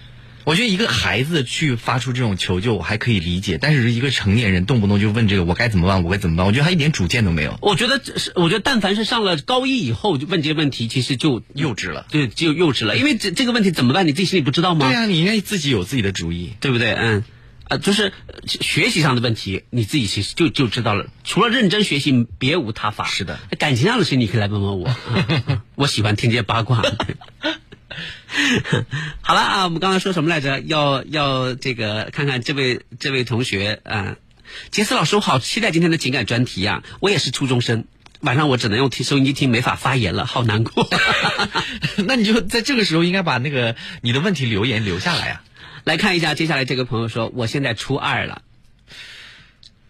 我觉得一个孩子去发出这种求救，我还可以理解；但是一个成年人动不动就问这个，我该怎么办？我该怎么办？我觉得他一点主见都没有。我觉得是，我觉得但凡是上了高一以后就问这些问题，其实就幼稚了。对，就幼稚了。因为这这个问题怎么办？你自己心里不知道吗？对啊，你应该自己有自己的主意，对不对？嗯。啊，就是学习上的问题，你自己其实就就知道了。除了认真学习，别无他法。是的，感情上的事你可以来问问我，*laughs* 我喜欢听这些八卦。*laughs* 好了啊，我们刚刚说什么来着？要要这个看看这位这位同学啊，杰斯老师，我好期待今天的情感专题啊！我也是初中生，晚上我只能用听收音机听，没法发言了，好难过。*laughs* 那你就在这个时候应该把那个你的问题留言留下来啊。来看一下，接下来这个朋友说：“我现在初二了。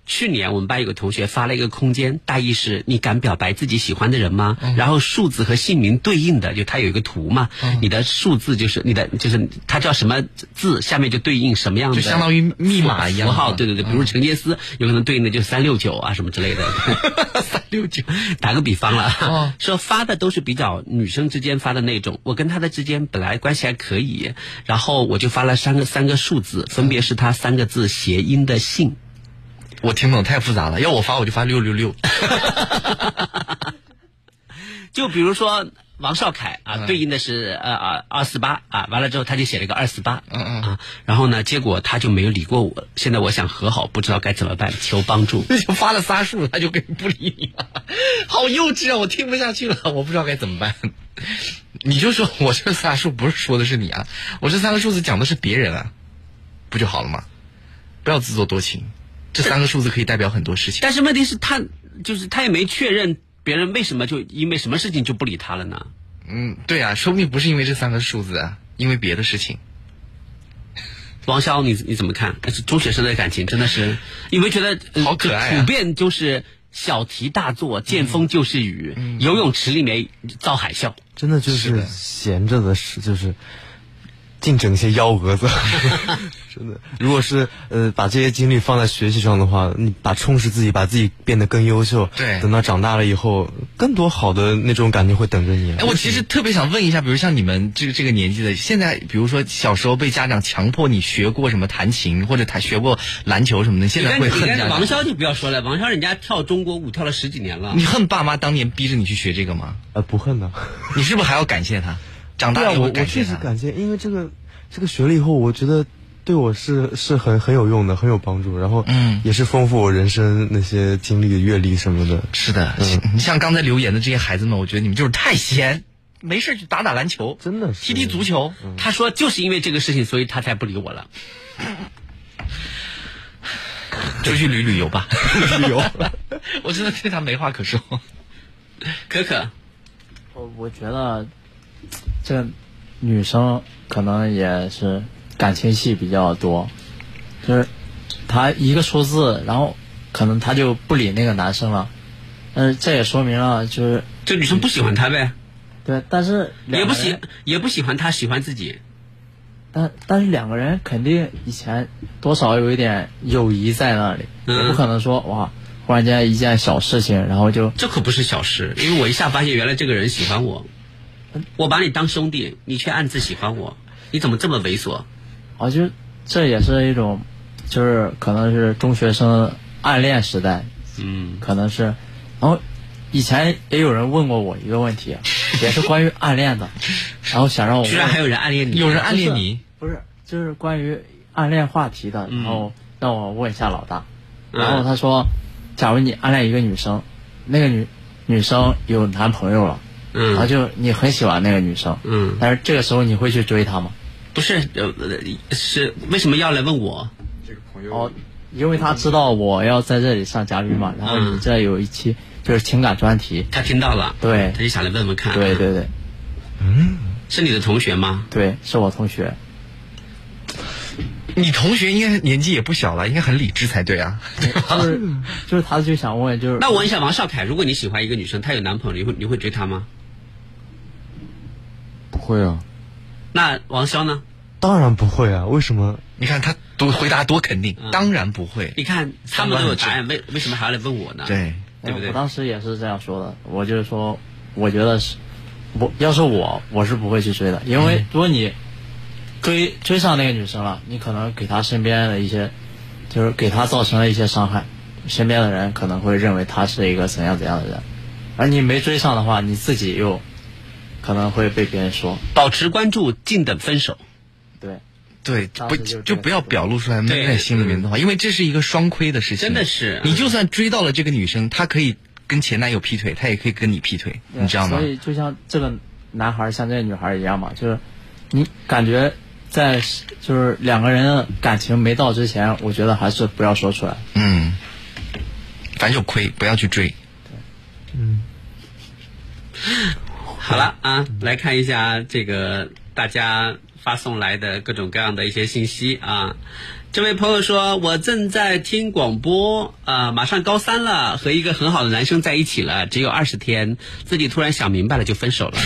去年我们班有个同学发了一个空间，大意是你敢表白自己喜欢的人吗？然后数字和姓名对应的，就他有一个图嘛，你的数字就是你的，就是他叫什么字，下面就对应什么样的，就相当于密码一样符号。对对对，比如陈杰斯，有可能对应的就是三六九啊什么之类的。*laughs* 三六九，打个比方了，说发的都是比较女生之间发的那种，我跟他的之间本来关系还可以，然后我就发了三个三个数字，分别是他三个字谐音的姓。我听不懂，太复杂了。要我发，我就发六六六。*laughs* 就比如说王少凯啊，对应的是呃二二四八啊，完了之后他就写了一个二四八，嗯嗯啊，然后呢，结果他就没有理过我。现在我想和好，不知道该怎么办，求帮助。*laughs* 就发了仨数，他就跟不理你了，好幼稚啊！我听不下去了，我不知道该怎么办。你就说我这仨数不是说的是你啊，我这三个数字讲的是别人啊，不就好了吗？不要自作多情。这三个数字可以代表很多事情，但是问题是，他就是他也没确认别人为什么就因为什么事情就不理他了呢？嗯，对啊，说不定不是因为这三个数字啊，因为别的事情。王潇，你你怎么看？但是中学生的感情真的是，你会觉得好可爱啊！普遍就是小题大做，见风就是雨，游泳池里面造海啸，真的就是闲着的事，就是净整些幺蛾子。*laughs* 真的，如果是呃把这些精力放在学习上的话，你把充实自己，把自己变得更优秀。对，等到长大了以后，更多好的那种感觉会等着你。哎，我其实特别想问一下，比如像你们这个这个年纪的，现在比如说小时候被家长强迫你学过什么弹琴或者弹学过篮球什么的，现在会恨家长。王潇就不要说了，王潇人家跳中国舞跳了十几年了。你恨爸妈当年逼着你去学这个吗？呃，不恨的。你是不是还要感谢他？长大以后感谢我确实感谢，因为这个这个学了以后，我觉得。对我是是很很有用的，很有帮助，然后嗯，也是丰富我人生那些经历、阅历什么的。是的，你像刚才留言的这些孩子们，我觉得你们就是太闲，没事就打打篮球，真的踢踢足球。他说就是因为这个事情，所以他才不理我了。*laughs* 出去旅旅游吧，*laughs* 旅游。*laughs* 我真的对他没话可说。可可，我我觉得这个女生可能也是感情戏比较多，就是她一个数字，然后可能她就不理那个男生了，但是这也说明了就是这女生不喜欢他呗，对，但是也不喜也不喜欢他，喜欢自己。但但是两个人肯定以前多少有一点友谊在那里，嗯。也不可能说哇，忽然间一件小事情，然后就这可不是小事，因为我一下发现原来这个人喜欢我，我把你当兄弟，你却暗自喜欢我，你怎么这么猥琐？啊，就这也是一种，就是可能是中学生暗恋时代，嗯，可能是，然后以前也有人问过我一个问题，也是关于暗恋的，*laughs* 然后想让我居然还有人暗恋你？有人暗恋你？不是，就是关于暗恋话题的，然后让我问一下老大，嗯。然后他说，假如你暗恋一个女生，那个女女生有男朋友了，嗯然后就你很喜欢那个女生，嗯，但是这个时候你会去追她吗？不是，呃，是为什么要来问我？哦，因为他知道我要在这里上嘉宾嘛，然后你这有一期就是情感专题，他听到了，对，他就想来问问看。对对对，嗯，是你的同学吗？对，是我同学。你同学应该年纪也不小了，应该很理智才对啊。就是就是他就想问，就是那我问一下王少凯，如果你喜欢一个女生，她有男朋友，你会你会追她吗？不会啊。那王潇呢？当然不会啊，为什么？你看他多回答多肯定，当然不会。你看他们都有答案，为为什么还要来问我呢？对，对不对我？当时也是这样说的，我就是说，我觉得是，我要是我，我是不会去追的，因为如果你追追上那个女生了，你可能给她身边的一些，就是给她造成了一些伤害，身边的人可能会认为她是一个怎样怎样的人，而你没追上的话，你自己又可能会被别人说，保持关注，静等分手。对。对，不就就不要表露出来闷在心里面的话，因为这是一个双亏的事情。真的是你就算追到了这个女生，她可以跟前男友劈腿，她也可以跟你劈腿，你知道吗所？以就像这个男孩儿像这个女孩儿一样嘛，就是你感觉在就是两个人感情没到之前，我觉得还是不要说出来。嗯，反正就亏，不要去追。好了啊，来看一下这个大家发送来的各种各样的一些信息啊。这位朋友说，我正在听广播啊、马上高三了，和一个很好的男生在一起了，只有二十天，自己突然想明白了就分手了。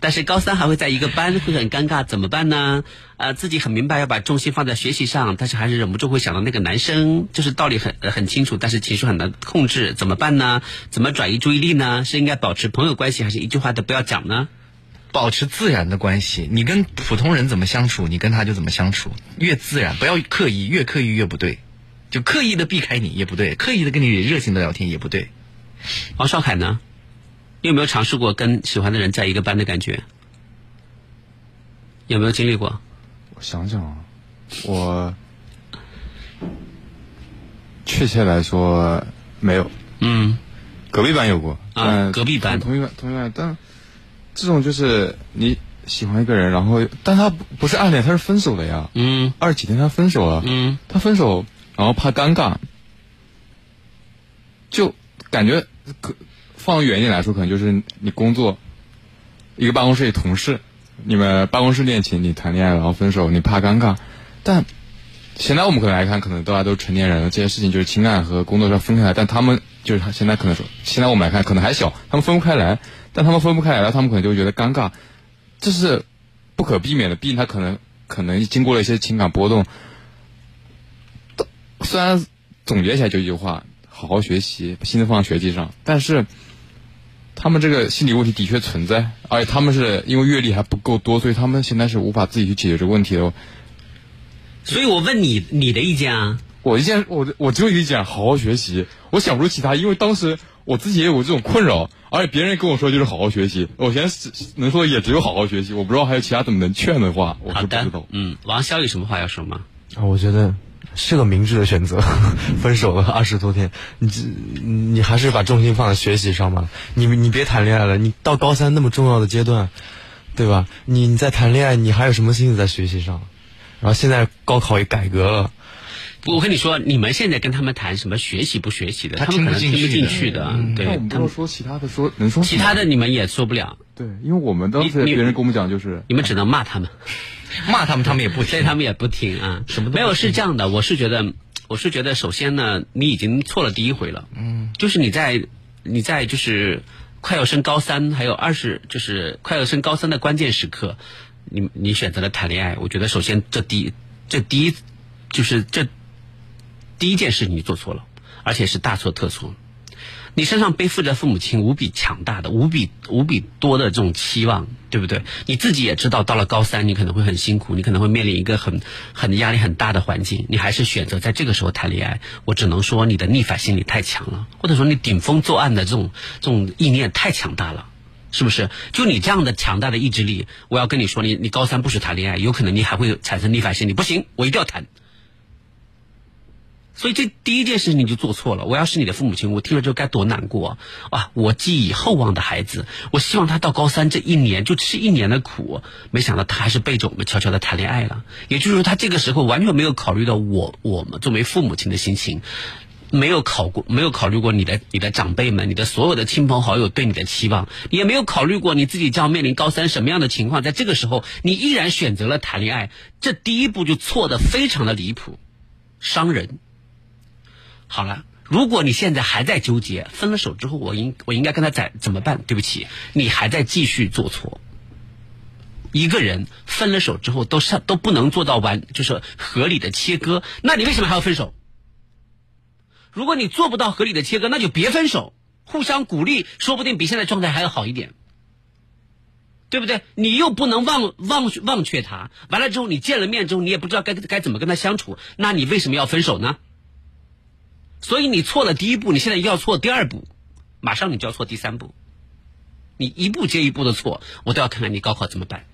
但是高三还会在一个班，会很尴尬，怎么办呢？呃，自己很明白要把重心放在学习上，但是还是忍不住会想到那个男生，就是道理很呃很清楚，但是情绪很难控制，怎么办呢？怎么转移注意力呢？是应该保持朋友关系，还是一句话都不要讲呢？保持自然的关系，你跟普通人怎么相处，你跟他就怎么相处，越自然，不要刻意，越刻意越不对。就刻意的避开你也不对，刻意的跟你热情的聊天也不对。王少凯呢？你有没有尝试过跟喜欢的人在一个班的感觉？有没有经历过？我想想啊，我确切来说没有。嗯，隔壁班有过啊隔壁班同同一班同一班，但这种就是你喜欢一个人，然后但他不不是暗恋，他是分手了呀。嗯，二十几天他分手了。嗯，他分手，然后怕尴尬，就感觉可放远一点来说，可能就是你工作一个办公室里同事，你们办公室恋情，你谈恋爱然后分手，你怕尴尬，但现在我们可能来看，可能大家都成年人了，这些事情就是情感和工作上分开来，但他们就是他现在可能说，现在我们来看可能还小，他们分不开来，但他们分不开来了，他们可能就会觉得尴尬，这是不可避免的，毕竟他可能可能经过了一些情感波动。虽然总结起来就一句话，好好学习，把心思放在学习上，但是他们这个心理问题的确存在，而且他们是因为阅历还不够多，所以他们现在是无法自己去解决这个问题的。所以我问你你的意见啊？我意见，我我只有一个意见，好好学习。我想不出其他，因为当时我自己也有这种困扰，而且别人跟我说就是好好学习，我现在是能说的也只有好好学习，我不知道还有其他怎么能劝的话，我是不知道。，嗯，王潇有什么话要说吗？啊，我觉得是个明智的选择。*laughs* 分手了二十多天，你这你还是把重心放在学习上吧。你你别谈恋爱了，你到高三那么重要的阶段，对吧？你你在谈恋爱，你还有什么心思在学习上？然后现在高考也改革了，我跟你说，你们现在跟他们谈什么学习不学习的，他他们可能听不进去的。对，但我们不他们说其他的说能说其他的你们也说不了。对，因为我们当时你你别人跟我们讲就是你们只能骂他们，*laughs* *laughs* 骂他们，他们也不听，所以他们也不听啊。什么没有是这样的，我是觉得，我是觉得，首先呢，你已经错了第一回了，嗯，就是你在你在就是快要升高三，还有二十，就是快要升高三的关键时刻，你你选择了谈恋爱，我觉得首先这第一这第一就是这第一件事你做错了，而且是大错特错。你身上背负着父母亲无比强大的、无比无比多的这种期望，对不对？你自己也知道，到了高三你可能会很辛苦，你可能会面临一个很很压力很大的环境，你还是选择在这个时候谈恋爱。我只能说你的逆反心理太强了，或者说你顶风作案的这种这种意念太强大了。是不是？就你这样的强大的意志力，我要跟你说，你你高三不许谈恋爱，有可能你还会产生逆反心理。不行，我一定要谈。所以这第一件事情你就做错了。我要是你的父母亲，我听了之后该多难过啊！啊，我寄以厚望的孩子，我希望他到高三这一年就吃一年的苦，没想到他还是背着我们悄悄的谈恋爱了。也就是说，他这个时候完全没有考虑到我我们作为父母亲的心情，没有考过，没有考虑过你的你的长辈们，你的所有的亲朋好友对你的期望，也没有考虑过你自己将要面临高三什么样的情况。在这个时候，你依然选择了谈恋爱，这第一步就错的非常的离谱，伤人。好了，如果你现在还在纠结，分了手之后我应我应该跟他怎怎么办？对不起，你还在继续做错。一个人分了手之后都是都不能做到完，就是合理的切割，那你为什么还要分手？如果你做不到合理的切割，那就别分手，互相鼓励，说不定比现在状态还要好一点，对不对？你又不能忘忘忘却他，完了之后你见了面之后，你也不知道该该怎么跟他相处，那你为什么要分手呢？所以你错了第一步，你现在要错第二步，马上你就要错第三步，你一步接一步的错，我都要看看你高考怎么办。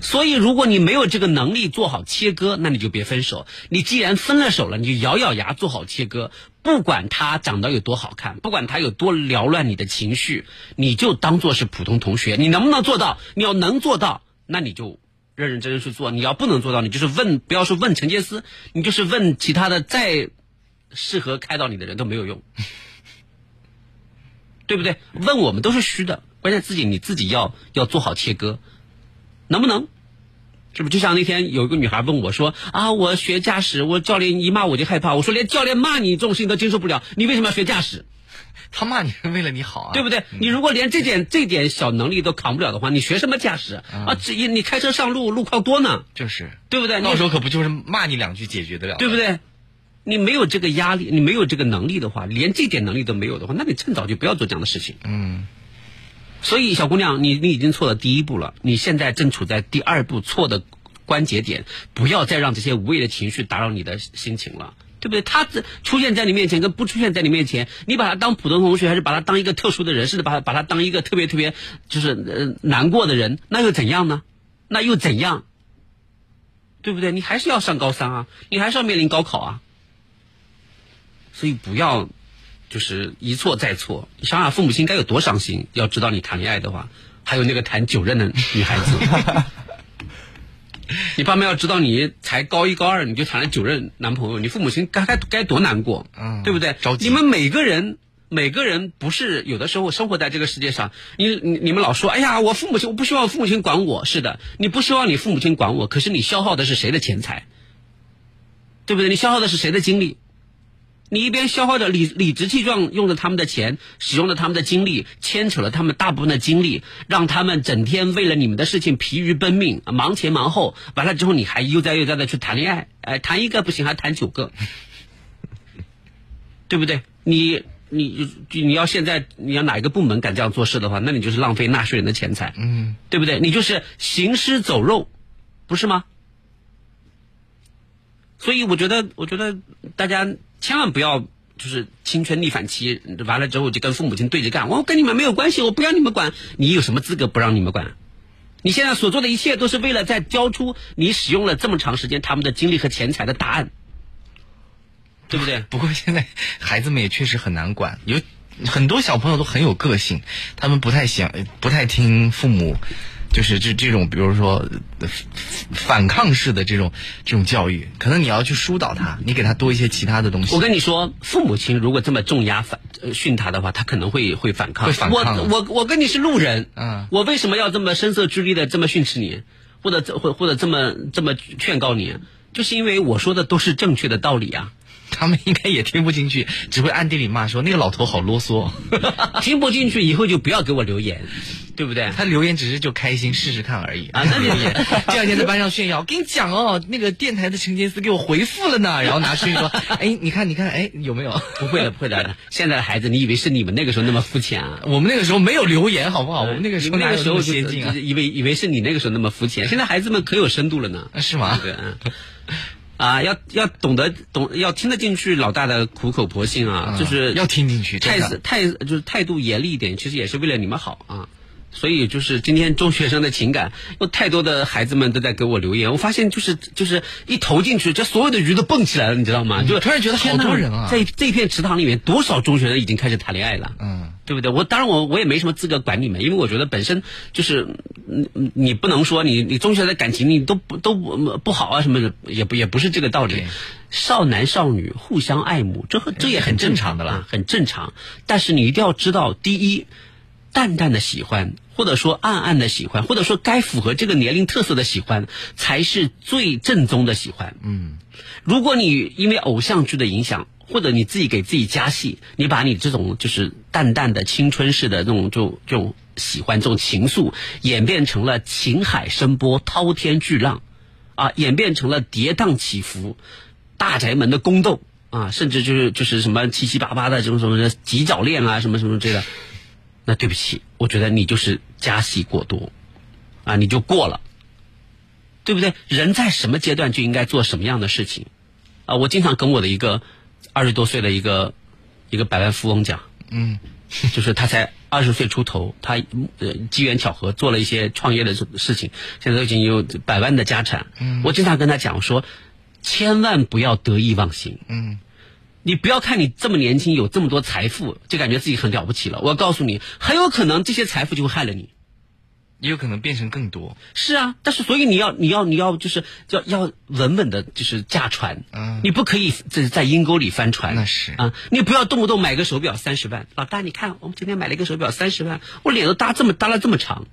所以，如果你没有这个能力做好切割，那你就别分手。你既然分了手了，你就咬咬牙做好切割。不管他长得有多好看，不管他有多缭乱你的情绪，你就当做是普通同学。你能不能做到？你要能做到，那你就认认真真去做。你要不能做到，你就是问，不要说问陈杰斯，你就是问其他的再适合开导你的人都没有用，*laughs* 对不对？问我们都是虚的，关键自己你自己要要做好切割。能不能？是不是就像那天有一个女孩问我说啊，我学驾驶，我教练一骂我就害怕。我说连教练骂你这种事情都经受不了，你为什么要学驾驶？他骂你是为了你好啊，对不对？你如果连这点这点小能力都扛不了的话，你学什么驾驶啊？这一你开车上路路况多呢，就是对不对？到时候可不就是骂你两句解决得了，对不对？你没有这个压力，你没有这个能力的话，连这点能力都没有的话，那你趁早就不要做这样的事情。嗯。所以，小姑娘，你你已经错了第一步了，你现在正处在第二步错的关节点，不要再让这些无谓的情绪打扰你的心情了，对不对？他出现在你面前跟不出现在你面前，你把他当普通同学，还是把他当一个特殊的人，甚至把他把他当一个特别特别就是呃难过的人，那又怎样呢？那又怎样？对不对？你还是要上高三啊，你还是要面临高考啊，所以不要。就是一错再错，想想父母亲该有多伤心。要知道你谈恋爱的话，还有那个谈九任的女孩子，*laughs* *laughs* 你爸妈要知道你才高一高二你就谈了九任男朋友，你父母亲该该该多难过，嗯，对不对？你们每个人每个人不是有的时候生活在这个世界上，你你你们老说，哎呀，我父母亲我不希望父母亲管我，是的，你不希望你父母亲管我，可是你消耗的是谁的钱财？对不对？你消耗的是谁的精力？你一边消耗着理理直气壮用着他们的钱，使用了他们的精力，牵扯了他们大部分的精力，让他们整天为了你们的事情疲于奔命，忙前忙后。完了之后，你还悠哉悠哉的去谈恋爱，哎，谈一个不行，还谈九个，对不对？你你你要现在你要哪一个部门敢这样做事的话，那你就是浪费纳税人的钱财，嗯，对不对？你就是行尸走肉，不是吗？所以我觉得，我觉得大家。千万不要就是青春逆反期完了之后就跟父母亲对着干，我跟你们没有关系，我不让你们管，你有什么资格不让你们管？你现在所做的一切都是为了在交出你使用了这么长时间他们的精力和钱财的答案，对不对？*laughs* 不过现在孩子们也确实很难管，有很多小朋友都很有个性，他们不太想不太听父母。就是这这种，比如说反抗式的这种这种教育，可能你要去疏导他，你给他多一些其他的东西。我跟你说，父母亲如果这么重压训他的话，他可能会会反抗。会反抗我我我跟你是路人，嗯，我为什么要这么声色俱厉的这么训斥你，或者这或或者这么这么劝告你？就是因为我说的都是正确的道理啊。他们应该也听不进去，只会暗地里骂说那个老头好啰嗦。*laughs* 听不进去以后就不要给我留言，对不对？他留言只是就开心试试看而已啊。那留言这两天在班上炫耀，跟你讲哦，那个电台的陈杰斯给我回复了呢，然后拿出去说，*laughs* 哎，你看你看，哎，有没有？不会的，不会的。现在的孩子，你以为是你们那个时候那么肤浅啊？我们那个时候没有留言，好不好？我们那个时候那个时候先进啊，以为以为是你那个时候那么肤浅。现在孩子们可有深度了呢，是吗？对。啊，要要懂得懂，要听得进去老大的苦口婆心啊，就是要听进去，态态就是态度严厉一点，其实也是为了你们好啊。所以就是今天中学生的情感，有太多的孩子们都在给我留言，我发现就是就是一投进去，这所有的鱼都蹦起来了，你知道吗？就突然觉得好多人啊，在这片池塘里面，多少中学生已经开始谈恋爱了，嗯，对不对？我当然我我也没什么资格管你们，因为我觉得本身就是你你不能说你你中学的感情你都不都不不好啊什么的，也不也不是这个道理。少男少女互相爱慕，这这也很正常的啦，很正常。但是你一定要知道，第一。淡淡的喜欢，或者说暗暗的喜欢，或者说该符合这个年龄特色的喜欢，才是最正宗的喜欢。嗯，如果你因为偶像剧的影响，或者你自己给自己加戏，你把你这种就是淡淡的青春式的这种就这种喜欢、这种情愫，演变成了情海深波、滔天巨浪，啊，演变成了跌宕起伏、大宅门的宫斗啊，甚至就是就是什么七七八八的这种什么几角恋啊，什么什么之类的。那对不起，我觉得你就是加戏过多，啊，你就过了，对不对？人在什么阶段就应该做什么样的事情，啊，我经常跟我的一个二十多岁的一个一个百万富翁讲，嗯，*laughs* 就是他才二十岁出头，他呃机缘巧合做了一些创业的事情，现在已经有百万的家产，嗯，我经常跟他讲说，千万不要得意忘形，嗯。你不要看你这么年轻有这么多财富，就感觉自己很了不起了。我告诉你，很有可能这些财富就会害了你，也有可能变成更多。是啊，但是所以你要你要你要就是要要稳稳的，就是驾船。嗯，你不可以在在阴沟里翻船。那是啊，你不要动不动买个手表三十万。老大，你看我们今天买了一个手表三十万，我脸都搭这么搭了这么长，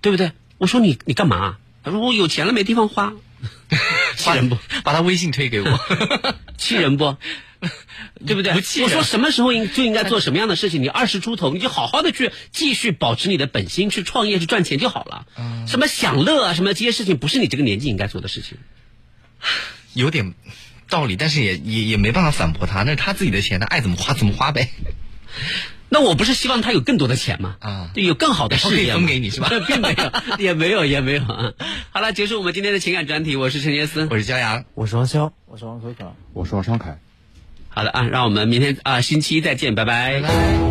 对不对？我说你你干嘛？他说我有钱了没地方花。*laughs* 气人不？把他微信推给我，*laughs* 气人不？*laughs* 对不对？不气我说什么时候应就应该做什么样的事情？你二十出头，你就好好的去继续保持你的本心，去创业去赚钱就好了。嗯，什么享乐啊，什么这些事情，不是你这个年纪应该做的事情。*sighs* 有点道理，但是也也也没办法反驳他，那是他自己的钱，他爱怎么花怎么花呗。*laughs* 那我不是希望他有更多的钱吗？啊，对，有更好的事业分给你是吧？*laughs* 并 *laughs* 没有，也没有，也没有啊。好了，结束我们今天的情感专题。我是陈杰斯，我是焦阳，我是王潇，我是王可可，我是王双凯。好的啊，让我们明天啊星期一再见，拜拜。拜拜